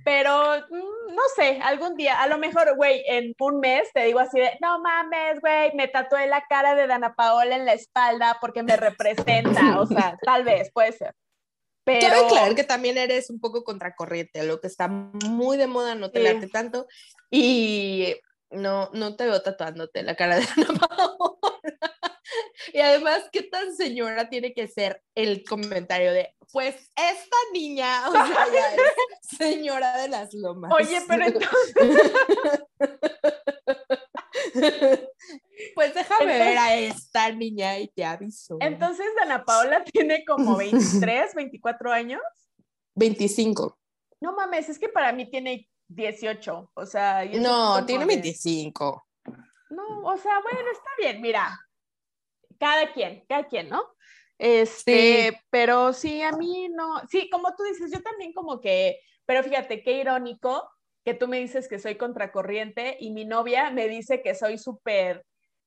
Pero mm, no sé, algún día, a lo mejor, güey, en un mes te digo así de, no mames, güey, me tatué la cara de Dana Paola en la espalda porque me representa, o sea, tal vez, puede ser. Pero... Quiero aclarar que también eres un poco contracorriente, lo que está muy de moda, no te late tanto, y no, no te veo tatuándote la cara de Dana Paola. Y además, ¿qué tan señora tiene que ser el comentario de, pues esta niña, o sea, ya es señora de las lomas? Oye, pero entonces... pues déjame ver a esta niña y te aviso. Entonces, Dana Paola tiene como 23, 24 años. 25. No mames, es que para mí tiene 18, o sea... No, tiene 25. No, o sea, bueno, está bien, mira, cada quien, cada quien, ¿no? Este, pero sí, a mí no, sí, como tú dices, yo también como que, pero fíjate, qué irónico que tú me dices que soy contracorriente y mi novia me dice que soy súper,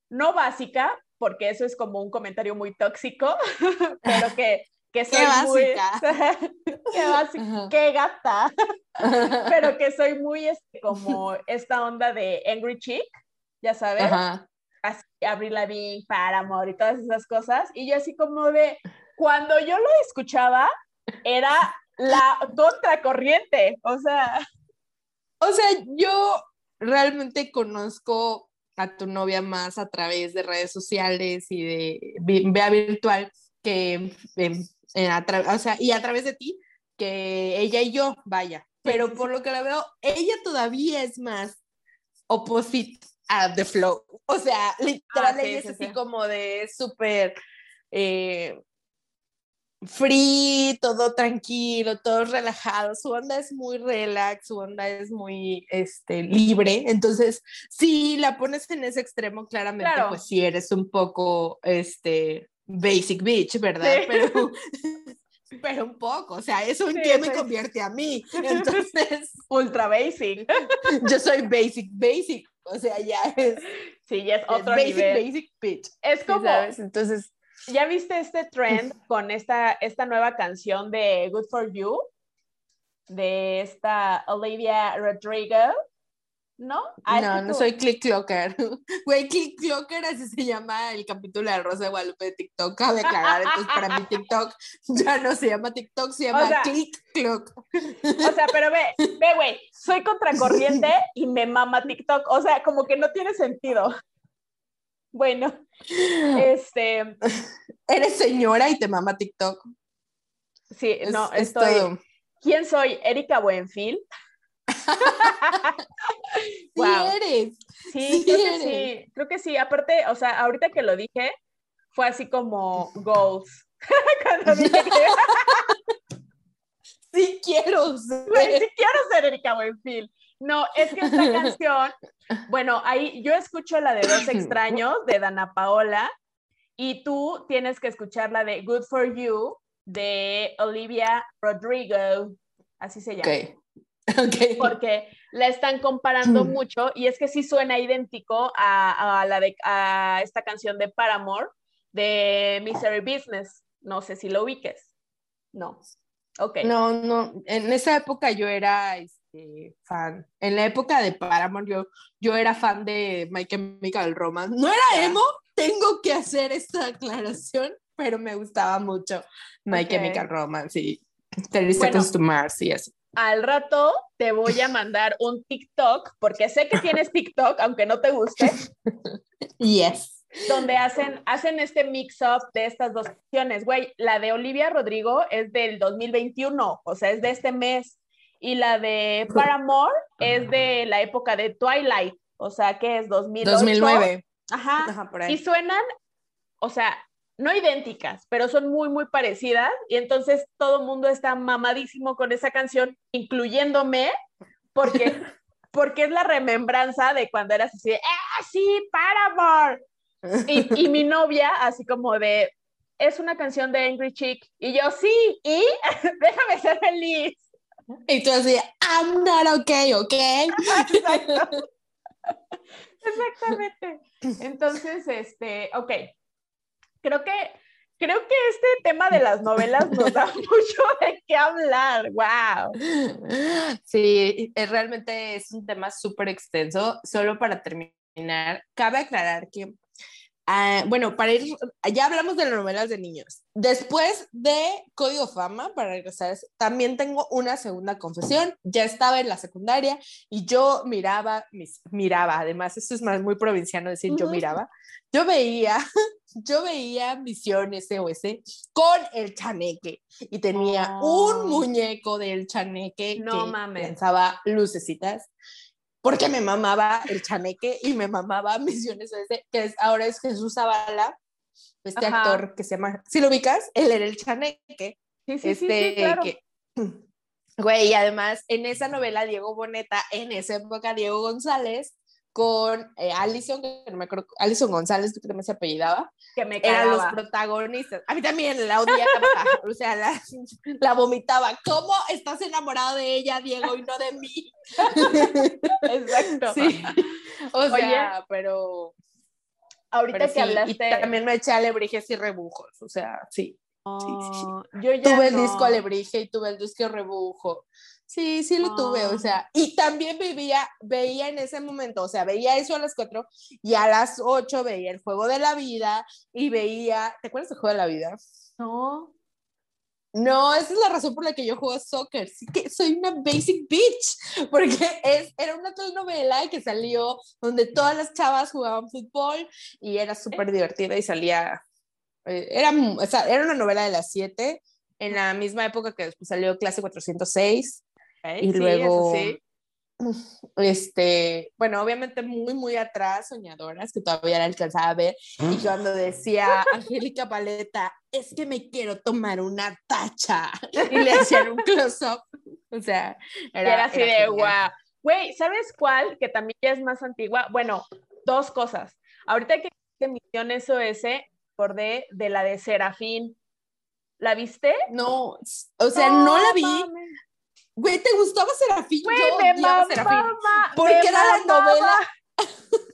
no básica, porque eso es como un comentario muy tóxico, pero que, que soy qué muy... qué básica, qué gata, pero que soy muy este, como esta onda de angry chick, ya sabes, Ajá así, Abril Lavigne, amor y todas esas cosas. Y yo así como de, cuando yo lo escuchaba, era la contracorriente, o sea. O sea, yo realmente conozco a tu novia más a través de redes sociales y de vea virtual que o sea, y a través de ti que ella y yo, vaya, pero por lo que la veo, ella todavía es más opposite a The Flow. O sea, literal, ah, es así como de súper eh, free, todo tranquilo, todo relajado. Su onda es muy relax, su onda es muy este, libre. Entonces, si la pones en ese extremo, claramente, pues sí eres un poco este, basic bitch, ¿verdad? Pero pero un poco, o sea, eso en qué me convierte a mí. Entonces, ultra basic. Yo soy basic, basic, o sea, ya es. Sí, ya es otro basic, Basic bitch. Es como. Entonces. ¿Ya viste este trend con esta, esta nueva canción de Good for You? De esta Olivia Rodrigo. ¿No? no, no soy Click Clocker. Güey, Click Clocker, así se llama el capítulo de Rosa de Guadalupe de TikTok. Cabe aclarar, entonces para mí TikTok ya no se llama TikTok, se llama Click Clock. O sea, pero ve, ve, güey, soy contracorriente y me mama TikTok. O sea, como que no tiene sentido. Bueno, este. Eres señora y te mama TikTok. Sí, no, estoy. ¿Quién soy? Erika Buenfil. sí eres. Sí, creo que sí, creo que sí. Aparte, o sea, ahorita que lo dije, fue así como goals. sí quiero ser. sí quiero ser Erika Buenfil. No, es que esta canción, bueno, ahí yo escucho la de Dos Extraños de Dana Paola y tú tienes que escuchar la de Good for You de Olivia Rodrigo, así se llama. Porque la están comparando hmm. mucho y es que sí suena idéntico a, la de, a esta canción de Paramore de Misery Business. No sé si lo ubiques. No. Ok. No, no. En esa época yo era este, fan. En la época de Paramore yo, yo era fan de My Chemical Romance. No era emo, tengo que hacer esta aclaración, pero me gustaba mucho My Chemical Romance y 30 Seconds to Mars y así al rato te voy a mandar un TikTok, porque sé que tienes TikTok, aunque no te guste. Yes. Donde hacen, hacen este mix-up de estas dos canciones. Güey, la de Olivia Rodrigo es del 2021, o sea, es de este mes. y la de Paramore es de la época de Twilight, o sea, que es 2008. 2009. Ajá. Ajá, por ahí. Y suenan, o sea, no idénticas, pero son muy, muy parecidas. Y entonces todo el mundo está mamadísimo con esa canción, incluyéndome, porque, porque es la remembranza de cuando eras así, de, ¡ah, sí, Paramore! Y, y mi novia, así como de, es una canción de Angry Chick. Y yo, sí, y déjame ser feliz. Y tú así, I'm not okay, ¿ok? Exacto. Exactamente. Entonces, este, ok. Creo que, creo que este tema de las novelas nos da mucho de qué hablar. Wow. Sí, es- realmente es un tema súper extenso. Solo para terminar, cabe aclarar que, ah, bueno, para ir, ya hablamos de las novelas de niños. Después de Código Fama, para regresar, también tengo una segunda confesión. Ya estaba en la secundaria y yo miraba, mis, miraba, además, eso es más muy provinciano decir yo Ujú. miraba. Yo veía, yo veía Misión SOS con el chaneque y tenía Oh. un muñeco del chaneque No que mames. lanzaba lucecitas porque me mamaba el chaneque y me mamaba Misión SOS, que es, ahora es Jesús Zavala, este Ajá. actor que se llama, si lo ubicas, él era el chaneque, sí, sí, este, sí, claro. que, güey, y además en esa novela Diego Boneta, en esa época Diego González, con eh, Alison, que no me acuerdo, Alison González, que también se apellidaba, que me eran los protagonistas. A mí también la odiaba, o sea, la, la vomitaba. ¿Cómo estás enamorado de ella, Diego, y no de mí? Exacto. Sí, o Oye, sea, pero, Ahorita pero que sí, hablaste. y también me eché alebrijes y rebujos, o sea, sí. Oh, yo ya tuve el disco alebrije y tuve el disco rebujo. Sí, sí lo tuve, o Ah. sea, y también vivía, veía en ese momento, o sea, veía eso a las 4 y a las 8 veía el juego de la vida y veía, ¿te acuerdas del juego de la vida? No. No, esa es la razón por la que yo juego soccer. Sí que soy una basic bitch, porque es, era una telenovela que salió donde todas las chavas jugaban fútbol y era súper divertida y salía, eh, era, o sea, era una novela de las 7, en la misma época que después salió Clase 406 Y sí, luego, eso sí. este, bueno, obviamente muy, muy atrás, soñadoras, que todavía la alcanzaba a ver, y cuando decía Angélica Paleta, es que me quiero tomar una tacha, y le hacían un close-up, o sea, era así de guau. Güey, ¿sabes cuál? Que también ya es más antigua. Bueno, dos cosas. Ahorita que Misión SOS, acordé de la de Serafín. ¿La viste? No, o sea, no, la vi, mames. Güey, ¿te gustaba Serafín? Güey, Yo me odiaba Serafín. Porque era la novela.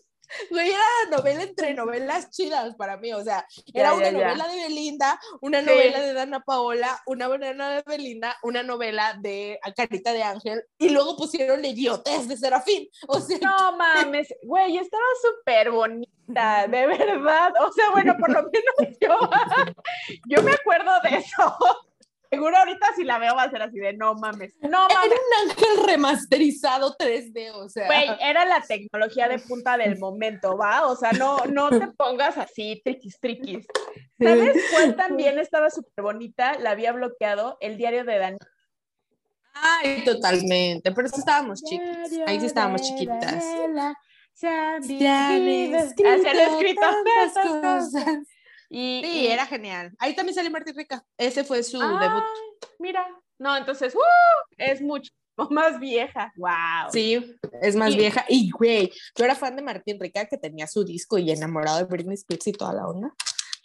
Güey, era la novela entre novelas chidas para mí, o sea, era Ya, una ya, ya. novela de Belinda, una Sí. novela de Dana Paola, una novela de Belinda, una novela de Carita de Ángel, y luego pusieron la idiotez de Serafín, o sea, No mames, güey, estaba súper bonita, de verdad. O sea, bueno, por lo menos yo, yo me acuerdo de eso. Seguro ahorita si la veo va a ser así de no mames. No era mames, un ángel remasterizado 3D, o sea. güey, era la tecnología de punta del momento, ¿va? O sea, no, no te pongas así, triquis, triquis. ¿Sabes cuál también estaba súper bonita? La había bloqueado, el diario de Dani. Ay, totalmente, pero sí estábamos chiquitas, ahí sí estábamos chiquitas. Se han escrito tantas cosas. Y, Sí, y- era genial. Ahí también salió Martín Rica. Ese fue su Ah, debut. Mira, no, entonces, ¡uh! es mucho más vieja. Wow. Sí, es más Y- vieja. Y, güey, yo era fan de Martín Rica, que tenía su disco y enamorado de Britney Spears y toda la onda.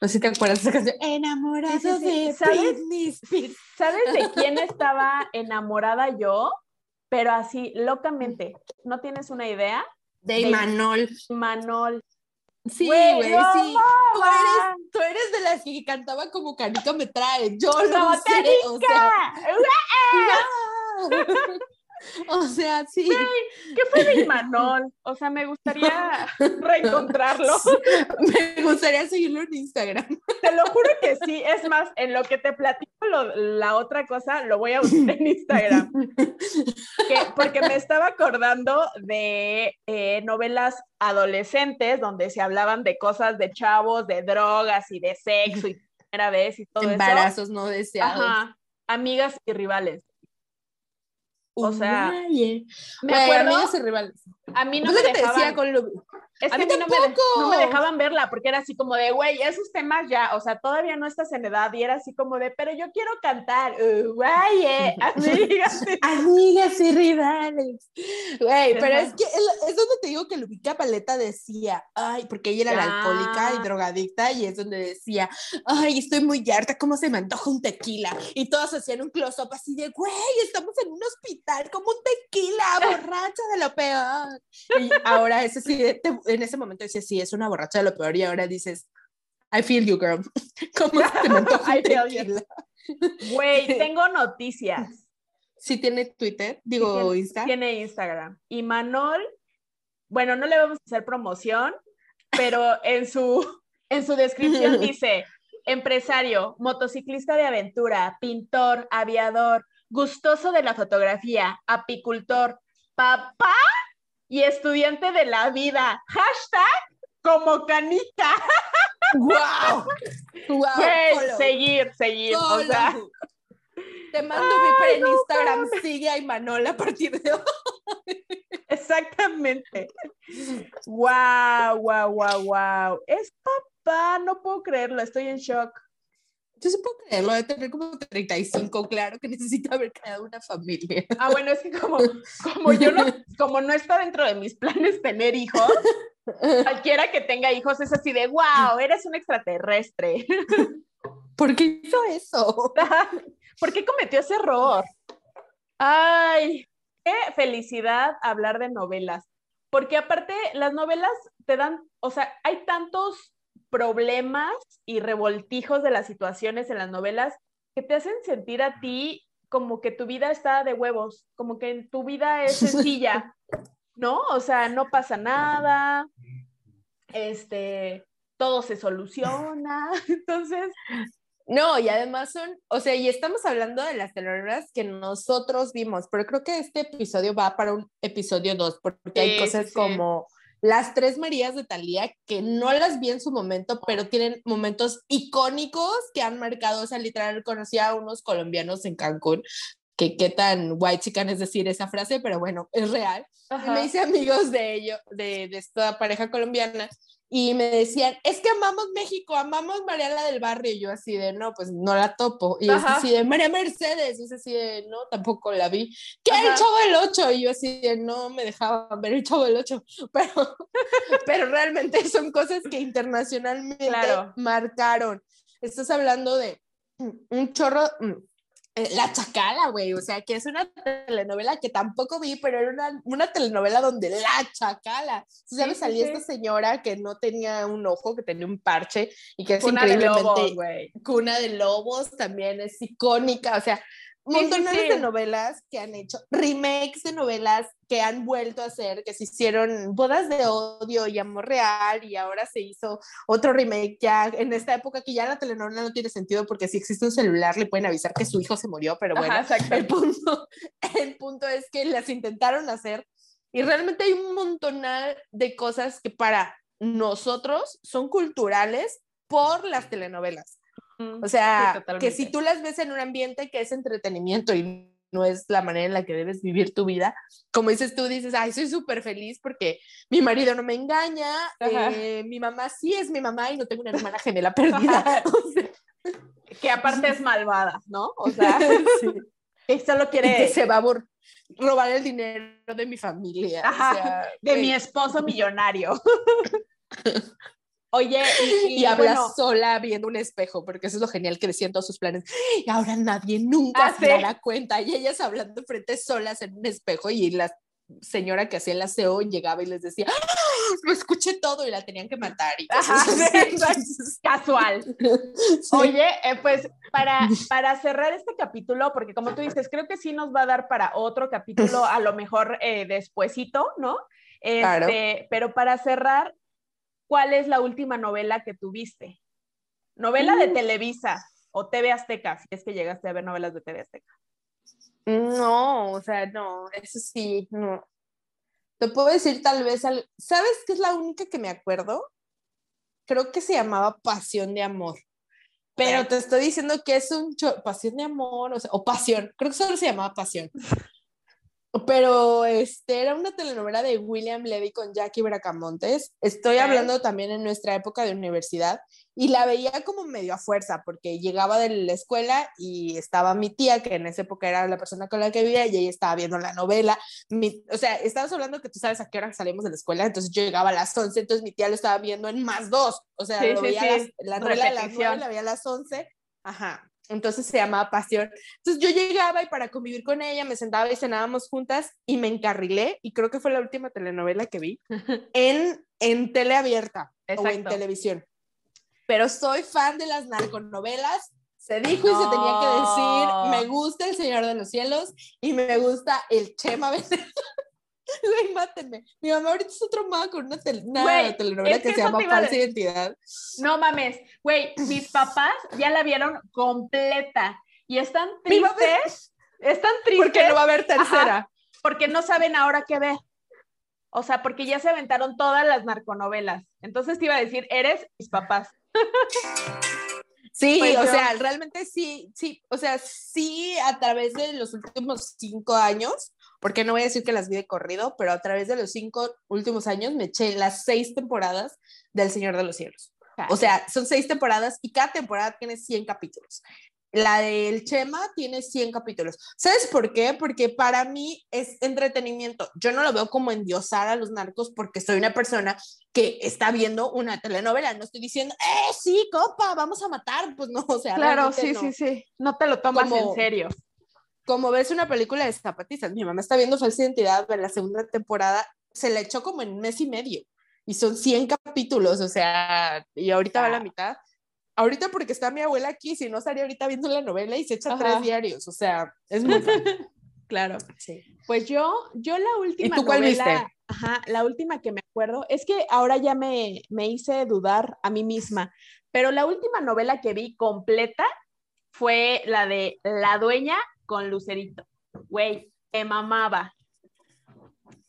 No sé si te acuerdas de esa canción. Enamorado Sí, sí, sí. de ¿Sabes? Britney Spears. ¿Sabes de quién estaba enamorada yo? Pero así, locamente. ¿No tienes una idea? De De- Imanol. Manol. Sí, Güey, sí. Tú eres, tú eres de las que cantaba como Canica me trae. Yo lo ¡Como sé. O sea, ¡Ah! o sea, sí. ¿Qué fue de Imanol? O sea, me gustaría reencontrarlo. Me gustaría seguirlo en Instagram. Te lo juro que sí. Es más, en lo que te platico lo- la otra cosa, lo voy a buscar en Instagram. que- porque me estaba acordando de eh, novelas adolescentes donde se hablaban de cosas de chavos, de drogas y de sexo y primera vez y todo Embarazos no eso. deseados. Ajá. Amigas y rivales. O sea, Uruguay. me Güey, acuerdo, amigas y rivales. a mí no Pues me que te decía con Lu- es a que a mí mí no me, no me dejaban verla porque era así como de, güey, esos temas ya, o sea, todavía no estás en edad y era así como de, pero yo quiero cantar, Uruguay, eh, amigas. Amigas y rivales. Güey, pero es que es, donde te digo que Lubica Paleta decía, ay, porque ella era la alcohólica y drogadicta, y es donde decía, ay, estoy muy harta, ¿cómo se me antoja un tequila? Y todos hacían un close-up así de, güey, estamos en un hospital, como un tequila, borracha de lo peor. Y ahora, ese sí, te- en ese momento decía, sí, es una borracha de lo peor, y ahora dices, I feel you, girl. ¿Cómo se antoja un I feel you. Güey, tengo noticias. Sí tiene Twitter, digo tiene- Insta. Tiene Instagram. Y Manol, bueno, no le vamos a hacer promoción, pero en su, en su descripción dice, empresario, motociclista de aventura, pintor, aviador, gustoso de la fotografía, apicultor, papá y estudiante de la vida. Hashtag como canica. ¡Wow! ¡Wow! Güey, follow, seguir, seguir. O sea, Te mando mi en Instagram, sigue a Imanol a partir de hoy. Exactamente. Wow, wow, wow, wow. Es papá, no puedo creerlo, estoy en shock. Yo sí puedo creerlo, de tener como 35, claro que necesita haber creado una familia. Ah, bueno, es que como, como yo no, como no está dentro de mis planes tener hijos, cualquiera que tenga hijos es así de wow, eres un extraterrestre. ¿Por qué hizo eso? ¿Por qué cometió ese error? Ay, qué felicidad hablar de novelas. Porque aparte, las novelas te dan, o sea, hay tantos problemas y revoltijos de las situaciones en las novelas que te hacen sentir a ti como que tu vida está de huevos, como que tu vida es sencilla, ¿no? O sea, no pasa nada, este, todo se soluciona, entonces, No, y además son, o sea, y estamos hablando de las telenovelas que nosotros vimos, pero creo que este episodio va para un episodio 2, porque hay cosas sí. como las tres Marías de Talía, que no las vi en su momento, pero tienen momentos icónicos que han marcado, o sea, literal, conocí a unos colombianos en Cancún, que qué tan white chican es decir esa frase, pero bueno, es real. Y me hice amigos de ellos, de, de esta pareja colombiana, y me decían, es que amamos México, amamos Mariela del Barrio, y yo así de, no, pues no la topo, y es Ajá. así de, María Mercedes, y es así de, no, tampoco la vi, ¿qué Ajá. el Chavo del Ocho? Y yo así de, no me dejaban ver el Chavo del Ocho, pero, pero realmente son cosas que internacionalmente Claro. marcaron. Estás hablando de un chorro, mm, La Chacala, güey, o sea, que es una telenovela que tampoco vi, pero era una, una telenovela donde La Chacala, Sí, ¿sabes? sí, Salía sí. esta señora que no tenía un ojo, que tenía un parche y que es Cuna de increíblemente lobos. Cuna de Lobos, también es icónica, o sea, Sí, sí, montones sí. de novelas que han hecho, remakes de novelas que han vuelto a hacer, que se hicieron Bodas de Odio y Amor Real, y ahora se hizo otro remake ya en esta época que ya la telenovela no tiene sentido porque si existe un celular le pueden avisar que su hijo se murió, pero bueno, Ajá, el punto, el punto es que las intentaron hacer y realmente hay un montonal de cosas que para nosotros son culturales por las telenovelas. O sea, Sí, que si tú las ves en un ambiente que es entretenimiento y no es la manera en la que debes vivir tu vida, como dices tú, dices, ay, soy súper feliz porque mi marido no me engaña, eh, mi mamá sí es mi mamá y no tengo una hermana gemela perdida. O sea, que aparte es malvada, ¿no? O sea, sí. que solo Y quiere que se va a robar el dinero de mi familia. o Ajá, sea, de güey, mi esposo millonario. Oye, y, y, y habla bueno, sola viendo un espejo, porque eso es lo genial que decían todos sus planes. Y ahora nadie nunca Ah, se dará cuenta. Y ellas hablando frente solas en un espejo y la señora que hacía el aseo llegaba y les decía, ¡Ah! lo escuché todo y la tenían que matar. Y Ajá, casual. sí. Oye, eh, pues para, para cerrar este capítulo, porque como tú dices, creo que sí nos va a dar para otro capítulo, a lo mejor eh, despuesito, ¿no? Este, Claro. Pero para cerrar, ¿cuál es la última novela que tuviste? Novela de Mm. Televisa o TV Azteca, si es que llegaste a ver novelas de TV Azteca. No, o sea, no, eso sí, no. Te puedo decir tal vez, al- ¿sabes qué es la única que me acuerdo? Creo que se llamaba Pasión de Amor. Pero te estoy diciendo que es un cho- Pasión de Amor, o, sea, o Pasión, creo que solo se llamaba Pasión. pero este era una telenovela de William Levy con Jackie Bracamontes. Estoy hablando también en nuestra época de universidad y la veía como medio a fuerza porque llegaba de la escuela y estaba mi tía, que en esa época era la persona con la que vivía y ella estaba viendo la novela. Mi- o sea, estabas hablando que tú sabes a qué hora salimos de la escuela, entonces yo llegaba a las 11, entonces mi tía lo estaba viendo en más dos. O sea, Sí, lo veía sí. a las- la novela a las Repetición. 9, la veía a las 11. Ajá. Entonces se llamaba Pasión. Entonces yo llegaba y para convivir con ella me sentaba y cenábamos juntas y me encarrilé y creo que fue la última telenovela que vi en, en tele abierta o en televisión. Pero soy fan de las narconovelas. Se dijo y se tenía que decir, me gusta El Señor de los Cielos y me gusta el Chema. Güey, mátenme. Mi mamá ahorita está traumada con una, tel- una Güey, telenovela es que, que se llama Falsa. Identidad. No mames, güey, mis papás ya la vieron completa y están tristes, están tristes Porque no va a haber tercera. porque no saben ahora qué ver. O sea, porque ya se aventaron todas las narconovelas. Entonces te iba a decir, eres mis papás. Sí, Pues o yo- sea, realmente sí, sí, o sea, sí a través de los últimos cinco años, porque no voy a decir que las vi de corrido, pero a través de los cinco últimos años me eché las seis temporadas del Señor de los Cielos. O sea, son seis temporadas y cada temporada tiene 100 capítulos. La del Chema tiene 100 capítulos. ¿Sabes por qué? Porque para mí es entretenimiento. Yo no lo veo como endiosar a los narcos porque soy una persona que está viendo una telenovela. No estoy diciendo, eh, sí, copa, vamos a matar. Pues no, o sea, claro, sí, no. sí, sí. No te lo tomas Como- en serio. Como ves una película de zapatistas, mi mamá está viendo Falsa Identidad de la segunda temporada, se la echó como en mes y medio y son 100 capítulos, o sea, y ahorita va a la mitad. Ahorita porque está mi abuela aquí, si no estaría ahorita viendo la novela y se echa Ajá. tres diarios, o sea, es muy. Claro. Sí. Pues yo, yo la última tú cuál novela- viste? Ajá, la última que me acuerdo, es que ahora ya me, me hice dudar a mí misma, pero la última novela que vi completa fue la de La Dueña con Lucerito. Güey, me mamaba.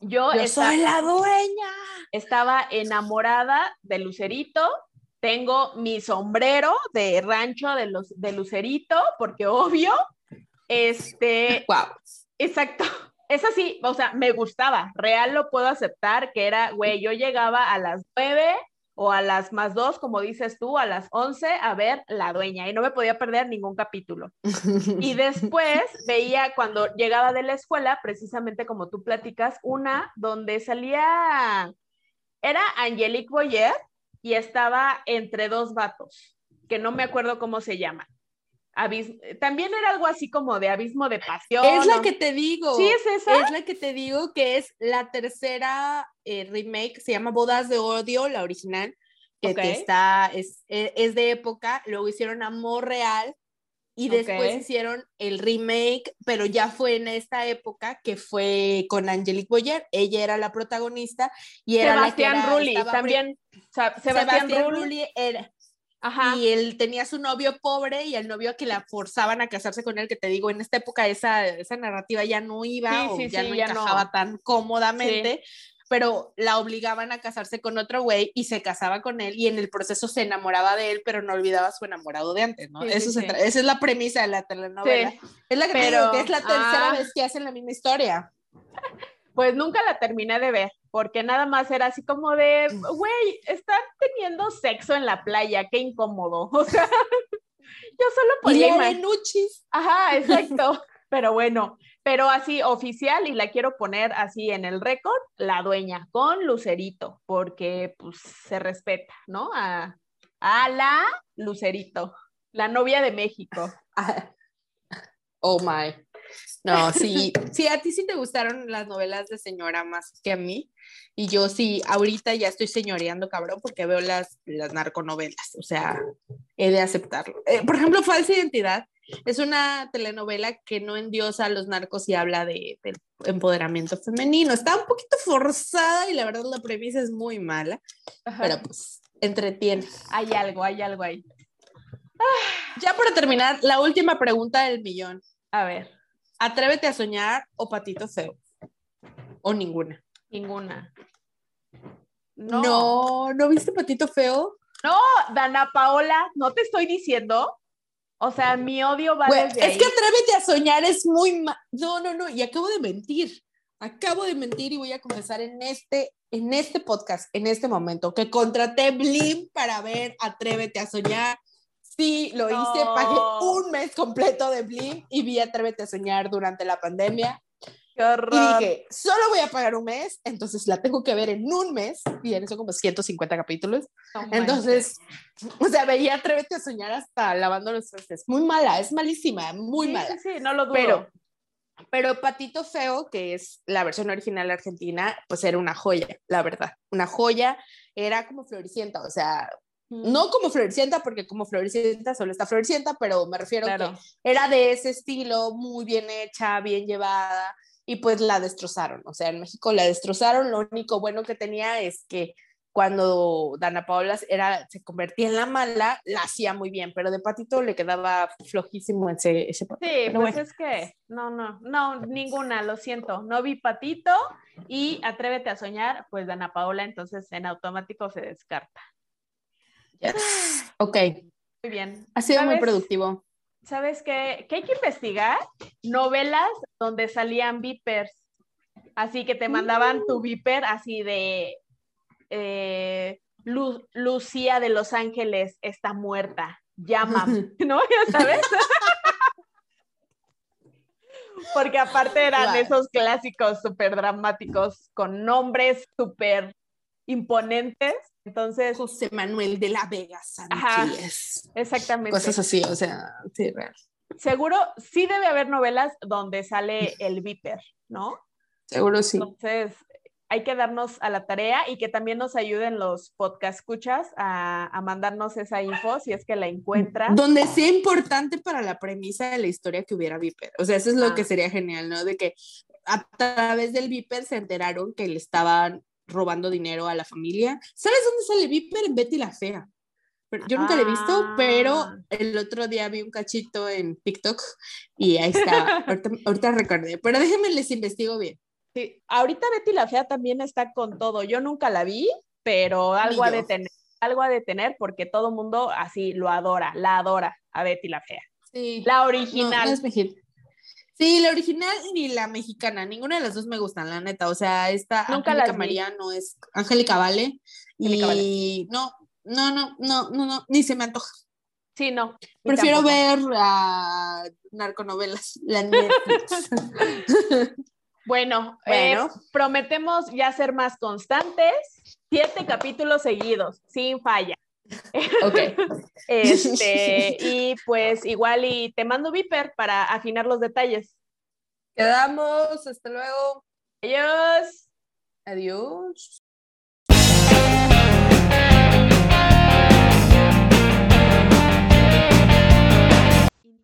Yo, soy la dueña. estaba enamorada de Lucerito. Tengo mi sombrero de rancho de, los, de Lucerito, porque obvio, este, Wow. Exacto. Es así, o sea, me gustaba, real lo puedo aceptar, que era, güey, yo llegaba a las nueve o a las más dos, como dices tú, a las once a ver La Dueña y no me podía perder ningún capítulo. Y después veía cuando llegaba de la escuela, precisamente como tú platicas, una donde salía, era Angelique Boyer y estaba entre dos vatos, que no me acuerdo cómo se llama. Abis- También era algo así como de abismo de pasión. es la ¿no? que te digo. Sí, es esa. Es la que te digo que es la tercera eh, remake, se llama Bodas de Odio, la original, que, Ok. que está, es, e- es de época, luego hicieron Amor Real y después hicieron el remake, pero ya fue en esta época que fue con Angelique Boyer, ella era la protagonista y era la que Sebastián era- Rulli, también. Sebastián, Sebastián Rulli. Rulli era, Ajá. y él tenía su novio pobre y el novio que la forzaban a casarse con él, que te digo, en esta época esa, esa narrativa ya no iba Sí, o sí, ya sí, no ya no. encajaba tan cómodamente, pero la obligaban a casarse con otro güey y se casaba con él y en el proceso se enamoraba de él, pero no olvidaba a su enamorado de antes, ¿no? Eso se esa es la premisa de la telenovela. Es la que te Pero- digo, que es la tercera ah. vez que hacen la misma historia. Pues nunca la terminé de ver, porque nada más era así como de, güey, están teniendo sexo en la playa, qué incómodo. O sea, yo solo Y podía la imaginar. Nuchis. Ajá, exacto. Pero bueno, pero así oficial y la quiero poner así en el récord, la dueña con Lucerito, porque pues se respeta, ¿no? A, a la Lucerito, la novia de México. Oh my. No, sí, sí, a ti sí te gustaron las novelas de señora más que a mí. Y yo sí, ahorita ya estoy señoreando, cabrón, porque veo las, las narconovelas. O sea, he de aceptarlo. Eh, por ejemplo, Falsa Identidad es una telenovela que no endiosa a los narcos y habla de, del empoderamiento femenino. Está un poquito forzada y la verdad la premisa es muy mala, pero pues entretiene. Hay algo, hay algo ahí. Ya para terminar, la última pregunta del millón. A ver, Atrévete a soñar o patito feo. O ninguna. ninguna. No. No. no, viste patito feo? No, Dana Paola, no te estoy diciendo. O sea, mi odio va Güey, desde es ahí. que atrévete a soñar es muy ma- No, no, no, y acabo de mentir. acabo de mentir y voy a confesar en este, en este podcast, en este momento, que contraté Blim para ver Atrévete a Soñar. Sí, lo hice, pagué un mes completo de Blim y vi Atrévete a Soñar durante la pandemia. Qué horror. Y dije, solo voy a pagar un mes, entonces la tengo que ver en un mes, y en eso como 150 capítulos. No Entonces, o sea, veía Atrévete a Soñar hasta lavando los trastes. Muy mala, es malísima, muy Sí, mala. Sí, sí, no lo dudo. Pero, pero Patito Feo, que es la versión original argentina, pues era una joya, la verdad. Una joya, era como Floricienta, o sea, Mm, no como Floricienta, porque como Floricienta solo está Floricienta, pero me refiero claro. que era de ese estilo, muy bien hecha, bien llevada, y pues la destrozaron. O sea, en México la destrozaron. Lo único bueno que tenía es que cuando Dana Paola era, se convertía en la mala, la hacía muy bien, pero de Patito le quedaba flojísimo ese, ese papel. Sí, Pero pues bueno. es que no, no, no, ninguna, lo siento. No vi Patito y Atrévete a soñar, pues Dana Paola, entonces en automático se descarta. Yes. Ok, Muy bien. ha sido muy productivo. ¿Sabes qué? Que hay que investigar novelas donde salían vipers. Así que te mandaban Mm. tu viper así de eh, Lu- Lucía de Los Ángeles está muerta. Llaman, ¿no? Ya sabes. Porque aparte eran esos clásicos súper dramáticos con nombres súper imponentes. Entonces, José Manuel de la Vega. Sánchez. exactamente. Cosas así, o sea, sí, real. Seguro sí debe haber novelas donde sale el viper, ¿no? Seguro sí. Entonces, hay que darnos a la tarea y que también nos ayuden los podcast escuchas a, a mandarnos esa info si es que la encuentran. Donde sea importante para la premisa de la historia que hubiera Viper. O sea, eso es lo Ah. que sería genial, ¿no? De que a través del Viper se enteraron que le estaban robando dinero a la familia. ¿Sabes dónde sale Viper? En Betty la Fea. Pero yo nunca la he visto, pero Ah. el otro día vi un cachito en TikTok y ahí está. ahorita, ahorita recordé, pero déjenme les investigo bien. Sí, ahorita Betty la Fea también está con todo. Yo nunca la vi, pero algo Ni ha de yo. tener, algo ha de tener porque todo mundo así lo adora, la adora a Betty la Fea. Sí. La original. no es mexicana. Sí, la original ni la mexicana, ninguna de las dos me gustan, la neta. O sea, esta Nunca Angélica. María no es Angélica Vale. Angélica y no, no, no, no, no, no, ni se me antoja. Sí, no. Prefiero tampoco. ver a narconovelas, la Netflix. Bueno, Bueno. eh, prometemos ya ser más constantes. Siete capítulos seguidos, sin falla. Ok. Este, y pues igual y te mando Viper para afinar los detalles. Quedamos, hasta luego. Adiós. Adiós.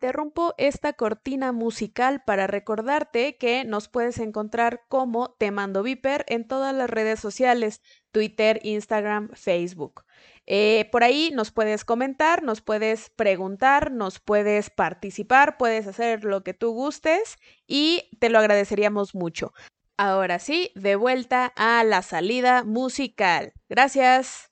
Interrumpo esta cortina musical para recordarte que nos puedes encontrar como Te Mando Viper en todas las redes sociales, Twitter, Instagram, Facebook. Eh, por ahí nos puedes comentar, nos puedes preguntar, nos puedes participar, puedes hacer lo que tú gustes y te lo agradeceríamos mucho. Ahora sí, de vuelta a la salida musical. Gracias.